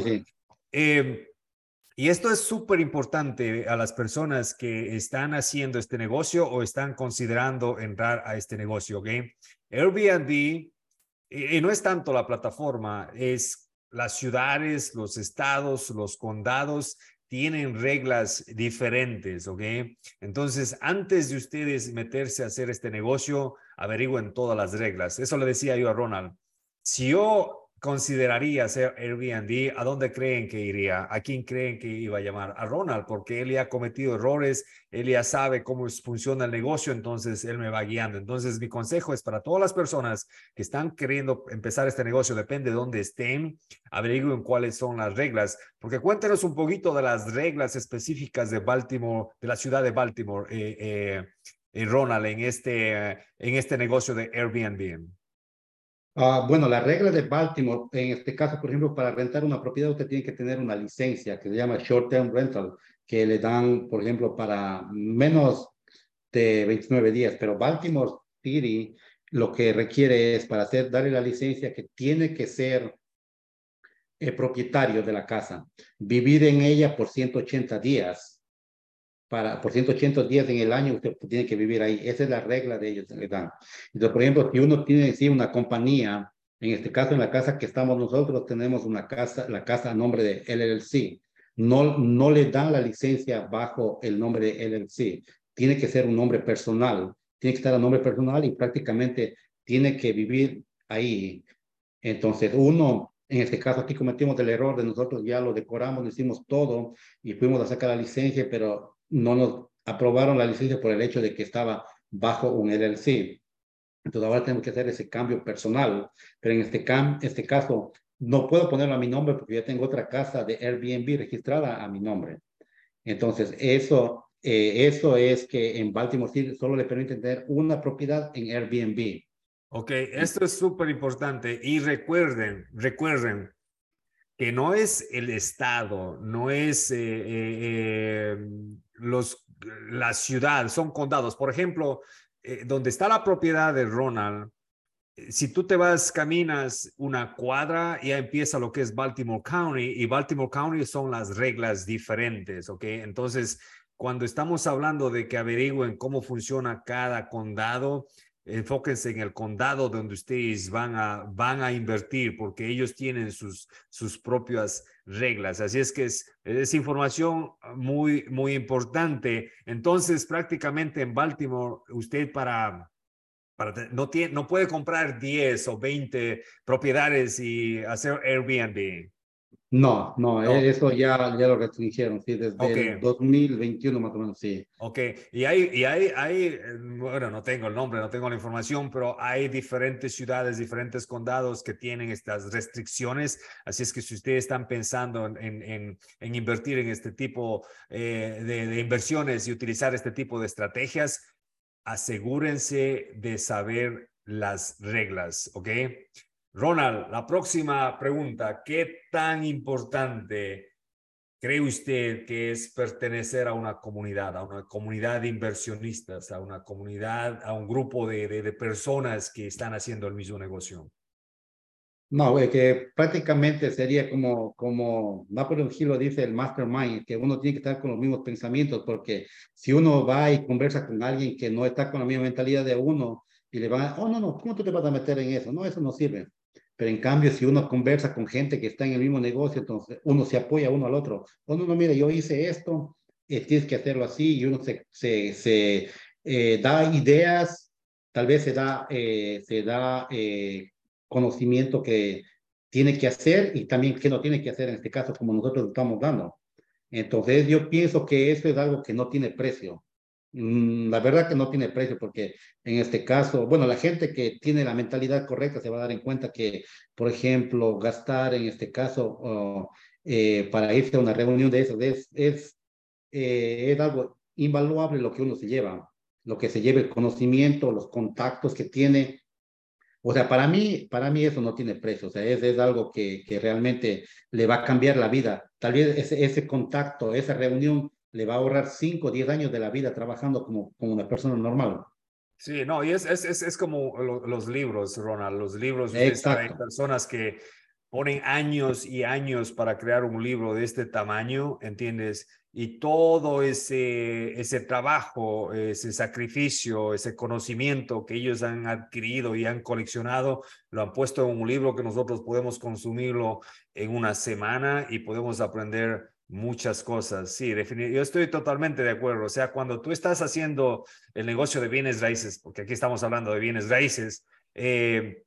Em, y esto es súper importante a las personas que están haciendo este negocio o están considerando entrar a este negocio, ¿ok? Airbnb y no es tanto la plataforma, es las ciudades, los estados, los condados tienen reglas diferentes, ¿ok? Entonces, antes de ustedes meterse a hacer este negocio, averigüen todas las reglas. Eso le decía yo a Ronald. Si yo consideraría hacer Airbnb, ¿a dónde creen que iría? ¿A quién creen que iba a llamar? A Ronald, porque él ya ha cometido errores, él ya sabe cómo funciona el negocio, entonces él me va guiando. Entonces, mi consejo es para todas las personas que están queriendo empezar este negocio, depende de dónde estén, averigüen cuáles son las reglas, porque cuéntenos un poquito de las reglas específicas de Baltimore, de la ciudad de Baltimore, eh, eh, eh Ronald, en este, en este negocio de Airbnb. Ah, bueno, la regla de Baltimore, en este caso, por ejemplo, para rentar una propiedad, usted tiene que tener una licencia que se llama Short Term Rental, que le dan, por ejemplo, para menos de 29 días. Pero Baltimore City lo que requiere es, para hacer, darle la licencia, que tiene que ser el propietario de la casa, vivir en ella por 180 días para, por 180 días en el año usted tiene que vivir ahí. Esa es la regla de ellos, le dan. Entonces, por ejemplo, si uno tiene sí, una compañía, en este caso en la casa que estamos nosotros, tenemos una casa, la casa a nombre de LLC. No, no le dan la licencia bajo el nombre de LLC. Tiene que ser un nombre personal. Tiene que estar a nombre personal y prácticamente tiene que vivir ahí. Entonces, uno, en este caso aquí cometimos el error de nosotros ya lo decoramos, lo hicimos todo y fuimos a sacar la licencia, pero no nos aprobaron la licencia por el hecho de que estaba bajo un LLC. Entonces ahora tenemos que hacer ese cambio personal, pero en este, cam este caso no puedo ponerlo a mi nombre porque ya tengo otra casa de Airbnb registrada a mi nombre. Entonces eso, eh, eso es que en Baltimore City solo le permite tener una propiedad en Airbnb. Ok, esto es súper importante y recuerden, recuerden que no es el Estado, no es eh, eh, los, la ciudad, son condados. Por ejemplo, eh, donde está la propiedad de Ronald, si tú te vas, caminas una cuadra, ya empieza lo que es Baltimore County y Baltimore County son las reglas diferentes, ¿ok? Entonces, cuando estamos hablando de que averigüen cómo funciona cada condado, enfóquense en el condado donde ustedes van a, van a invertir porque ellos tienen sus, sus propias reglas. Así es que es, es información muy, muy importante. Entonces, prácticamente en Baltimore, usted para no, tiene, no puede comprar 10 o 20 propiedades y hacer Airbnb. No, no, eso ya, ya lo restringieron, sí, desde el 2021 más o menos, sí. Ok, y hay, y hay, hay, bueno, no tengo el nombre, no tengo la información, pero hay diferentes ciudades, diferentes condados que tienen estas restricciones, así es que si ustedes están pensando en, en, en invertir en este tipo eh, de, de inversiones y utilizar este tipo de estrategias, asegúrense de saber las reglas, ¿ok? Ronald, la próxima pregunta, ¿qué tan importante cree usted que es pertenecer a una comunidad, a una comunidad de inversionistas, a una comunidad, a un grupo de, de, personas que están haciendo el mismo negocio? No, que prácticamente sería como, como Napoleon Hill lo dice, el mastermind, que uno tiene que estar con los mismos pensamientos, porque si uno va y conversa con alguien que no está con la misma mentalidad de uno, y le va, oh, no, no, ¿cómo tú te vas a meter en eso? No, eso no sirve. Pero en cambio, si uno conversa con gente que está en el mismo negocio, entonces uno se apoya uno al otro. Oh, no, mira, yo hice esto, eh, tienes que hacerlo así, y uno se, se, se eh, da ideas, tal vez se da, eh, se da conocimiento que tiene que hacer y también que no tiene que hacer en este caso, como nosotros estamos dando. Entonces, yo pienso que eso es algo que no tiene precio. Mm, la verdad que no tiene precio porque en este caso, bueno, la gente que tiene la mentalidad correcta se va a dar en cuenta que, por ejemplo, gastar en este caso eh, para irse a una reunión de esas es, es, eh, es algo invaluable lo que uno se lleva, lo que se lleva el conocimiento, los contactos que tiene o sea, para mí, para mí eso no tiene precio, o sea, es, es algo que, que realmente le va a cambiar la vida. Tal vez ese, ese contacto, esa reunión le va a ahorrar 5 o 10 años de la vida trabajando como, como una persona normal. Sí, no, y es, es, es, es como los libros, Ronald, los libros, hay personas que ponen años y años para crear un libro de este tamaño, ¿entiendes? Y todo ese, ese trabajo, ese sacrificio, ese conocimiento que ellos han adquirido y han coleccionado, lo han puesto en un libro que nosotros podemos consumirlo en una semana y podemos aprender muchas cosas. Sí. Yo estoy totalmente de acuerdo. O sea, cuando tú estás haciendo el negocio de bienes raíces, porque aquí estamos hablando de bienes raíces, eh,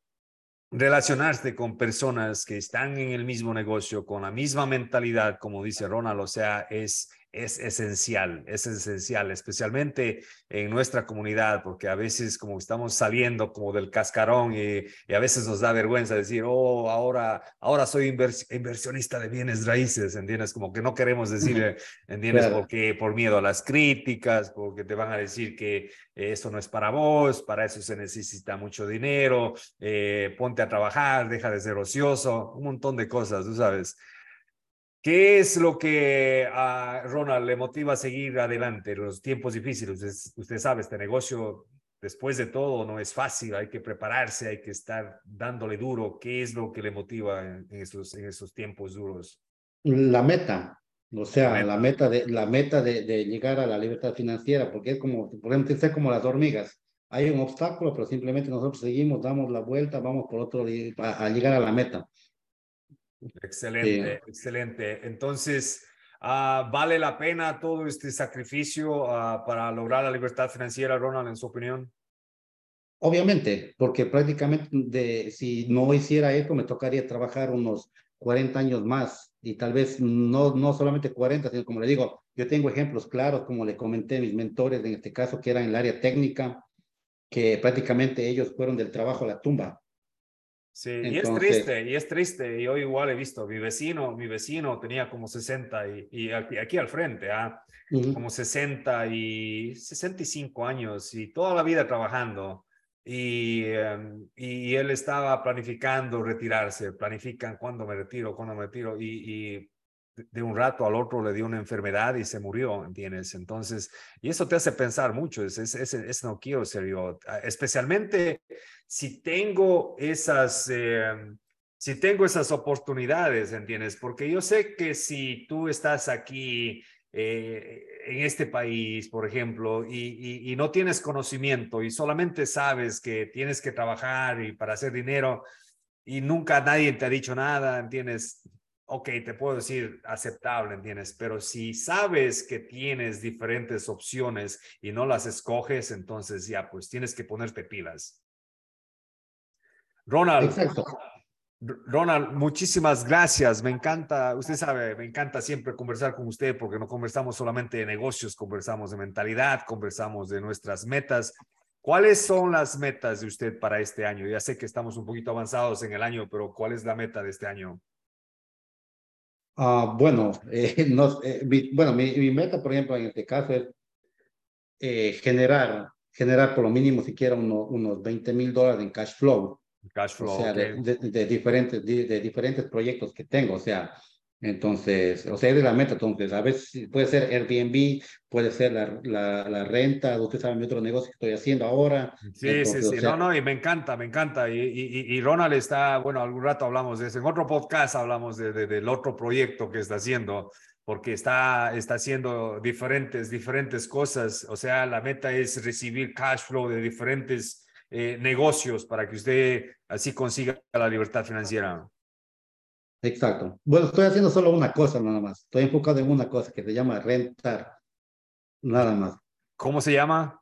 relacionarse con personas que están en el mismo negocio, con la misma mentalidad, como dice Ronald, o sea, es es esencial, es esencial, especialmente en nuestra comunidad, porque a veces como estamos saliendo como del cascarón y, a veces nos da vergüenza decir, oh, ahora, ahora soy inversionista de bienes raíces, ¿entiendes? Como que no queremos decir, ¿entiendes? Porque por miedo a las críticas, porque te van a decir que eso no es para vos, para eso se necesita mucho dinero, eh, ponte a trabajar, deja de ser ocioso, un montón de cosas, tú sabes. ¿Qué es lo que a Ronald le motiva a seguir adelante en los tiempos difíciles? Usted, sabe, este negocio, después de todo, no es fácil, hay que prepararse, hay que estar dándole duro. ¿Qué es lo que le motiva en, esos, en esos tiempos duros? La meta, o sea, la meta, de, la meta de, de, llegar a la libertad financiera, porque es como, por ejemplo, es como las hormigas. Hay un obstáculo, pero simplemente nosotros seguimos, damos la vuelta, vamos por otro, a, a llegar a la meta. Excelente, excelente. Entonces, ah, ¿vale la pena todo este sacrificio ah, para lograr la libertad financiera, Ronald, en su opinión? Obviamente, porque prácticamente de, si no hiciera esto, me tocaría trabajar unos 40 años más y tal vez no, no solamente 40, sino como le digo, yo tengo ejemplos claros, como le comenté, mis mentores en este caso, que eran en el área técnica, que prácticamente ellos fueron del trabajo a la tumba. Sí, y es triste, y es triste. Yo igual he visto, mi vecino, mi vecino tenía como 60 y, y aquí, al frente, ¿ah? como 60 y 65 años y toda la vida trabajando. Y, em, y él estaba planificando retirarse, planifican cuándo me retiro, cuándo me retiro. Y, y de un rato al otro le dio una enfermedad y se murió, ¿entiendes? Entonces, y eso te hace pensar mucho, es, es, no quiero ser yo, ah, especialmente si tengo esas, em, si tengo esas oportunidades, ¿entiendes? Porque yo sé que si tú estás aquí eh, en este país, por ejemplo, y, y, no tienes conocimiento y solamente sabes que tienes que trabajar y para hacer dinero y nunca nadie te ha dicho nada, ¿entiendes? Ok, te puedo decir aceptable, ¿entiendes? Pero si sabes que tienes diferentes opciones y no las escoges, entonces ya, pues tienes que ponerte pilas. Ronald. Exacto. Ronald, muchísimas gracias. Me encanta, usted sabe, me encanta siempre conversar con usted porque no conversamos solamente de negocios, conversamos de mentalidad, conversamos de nuestras metas. ¿Cuáles son las metas de usted para este año? Ya sé que estamos un poquito avanzados en el año, pero ¿cuál es la meta de este año? Ah, bueno, eh, no, eh, mi, bueno mi, mi, meta, por ejemplo, en este caso es eh, generar, generar por lo mínimo siquiera uno, unos 20 mil dólares en cash flow. Cash flow. O sea, de, de, diferentes, de, de, diferentes proyectos que tengo. O sea, entonces, o sea, es de la meta. Entonces, a veces puede ser Airbnb, puede ser la, la, la renta, usted sabe mi otro negocio que estoy haciendo ahora. Sí, sí, sí, no, no, y me encanta, me encanta. Y, y, y, Ronald está, bueno, algún rato hablamos de eso. En otro podcast hablamos de, de, del otro proyecto que está haciendo, porque está, está haciendo diferentes, diferentes cosas. O sea, la meta es recibir cash flow de diferentes eh, negocios para que usted así consiga la libertad financiera. Exacto. Bueno, estoy haciendo solo una cosa nada más. Estoy enfocado en una cosa que se llama rentar. Nada más. ¿Cómo se llama?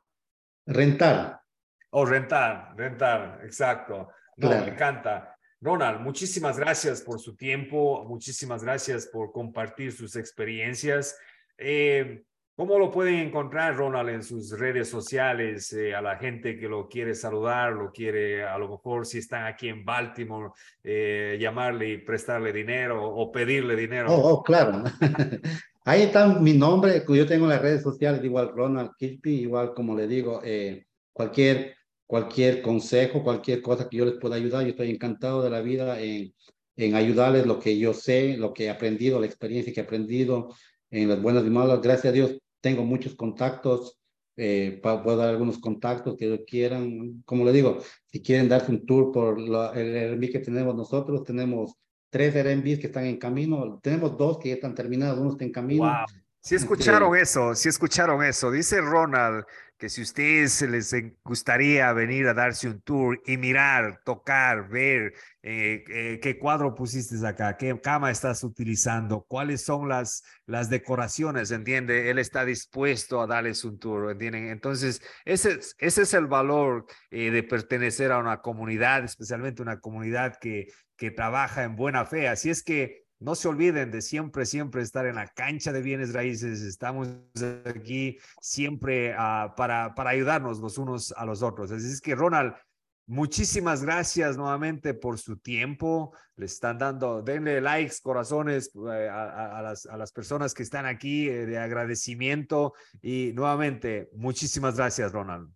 Rentar. Oh, rentar, rentar, exacto. No, me encanta. Ronald, muchísimas gracias por su tiempo, muchísimas gracias por compartir sus experiencias. Eh, ¿Cómo lo pueden encontrar, Ronald, en sus redes sociales? Eh, a la gente que lo quiere saludar, lo quiere, a lo mejor si están aquí en Baltimore, eh, llamarle y prestarle dinero o pedirle dinero. Oh, oh claro. Ahí está mi nombre, yo tengo en las redes sociales, igual Ronald Kirby, igual como le digo, eh, cualquier, cualquier consejo, cualquier cosa que yo les pueda ayudar, yo estoy encantado de la vida en, en ayudarles lo que yo sé, lo que he aprendido, la experiencia que he aprendido en las buenas y malas. Gracias a Dios tengo muchos contactos, eh, puedo dar algunos contactos que quieran. Como le digo, si quieren darse un tour por la, el Airbnb que tenemos nosotros, tenemos tres Airbnbs que están en camino, tenemos dos que ya están terminados, uno está en camino. Wow. Si escucharon eso, si escucharon eso, dice Ronald que si ustedes les gustaría venir a darse un tour y mirar, tocar, ver eh, eh, qué cuadro pusiste acá, qué cama estás utilizando, cuáles son las, las decoraciones, ¿entiende? Él está dispuesto a darles un tour, ¿entienden? Entonces, ese, ese es el valor eh, de pertenecer a una comunidad, especialmente una comunidad que, que trabaja en buena fe. Así es que no se olviden de siempre, siempre estar en la cancha de bienes raíces. Estamos aquí siempre uh, para, para ayudarnos los unos a los otros. Así es que, Ronald, muchísimas gracias nuevamente por su tiempo. Le están dando, denle likes, corazones eh, a, a, las, a, las, personas que están aquí eh, de agradecimiento. Y nuevamente, muchísimas gracias, Ronald.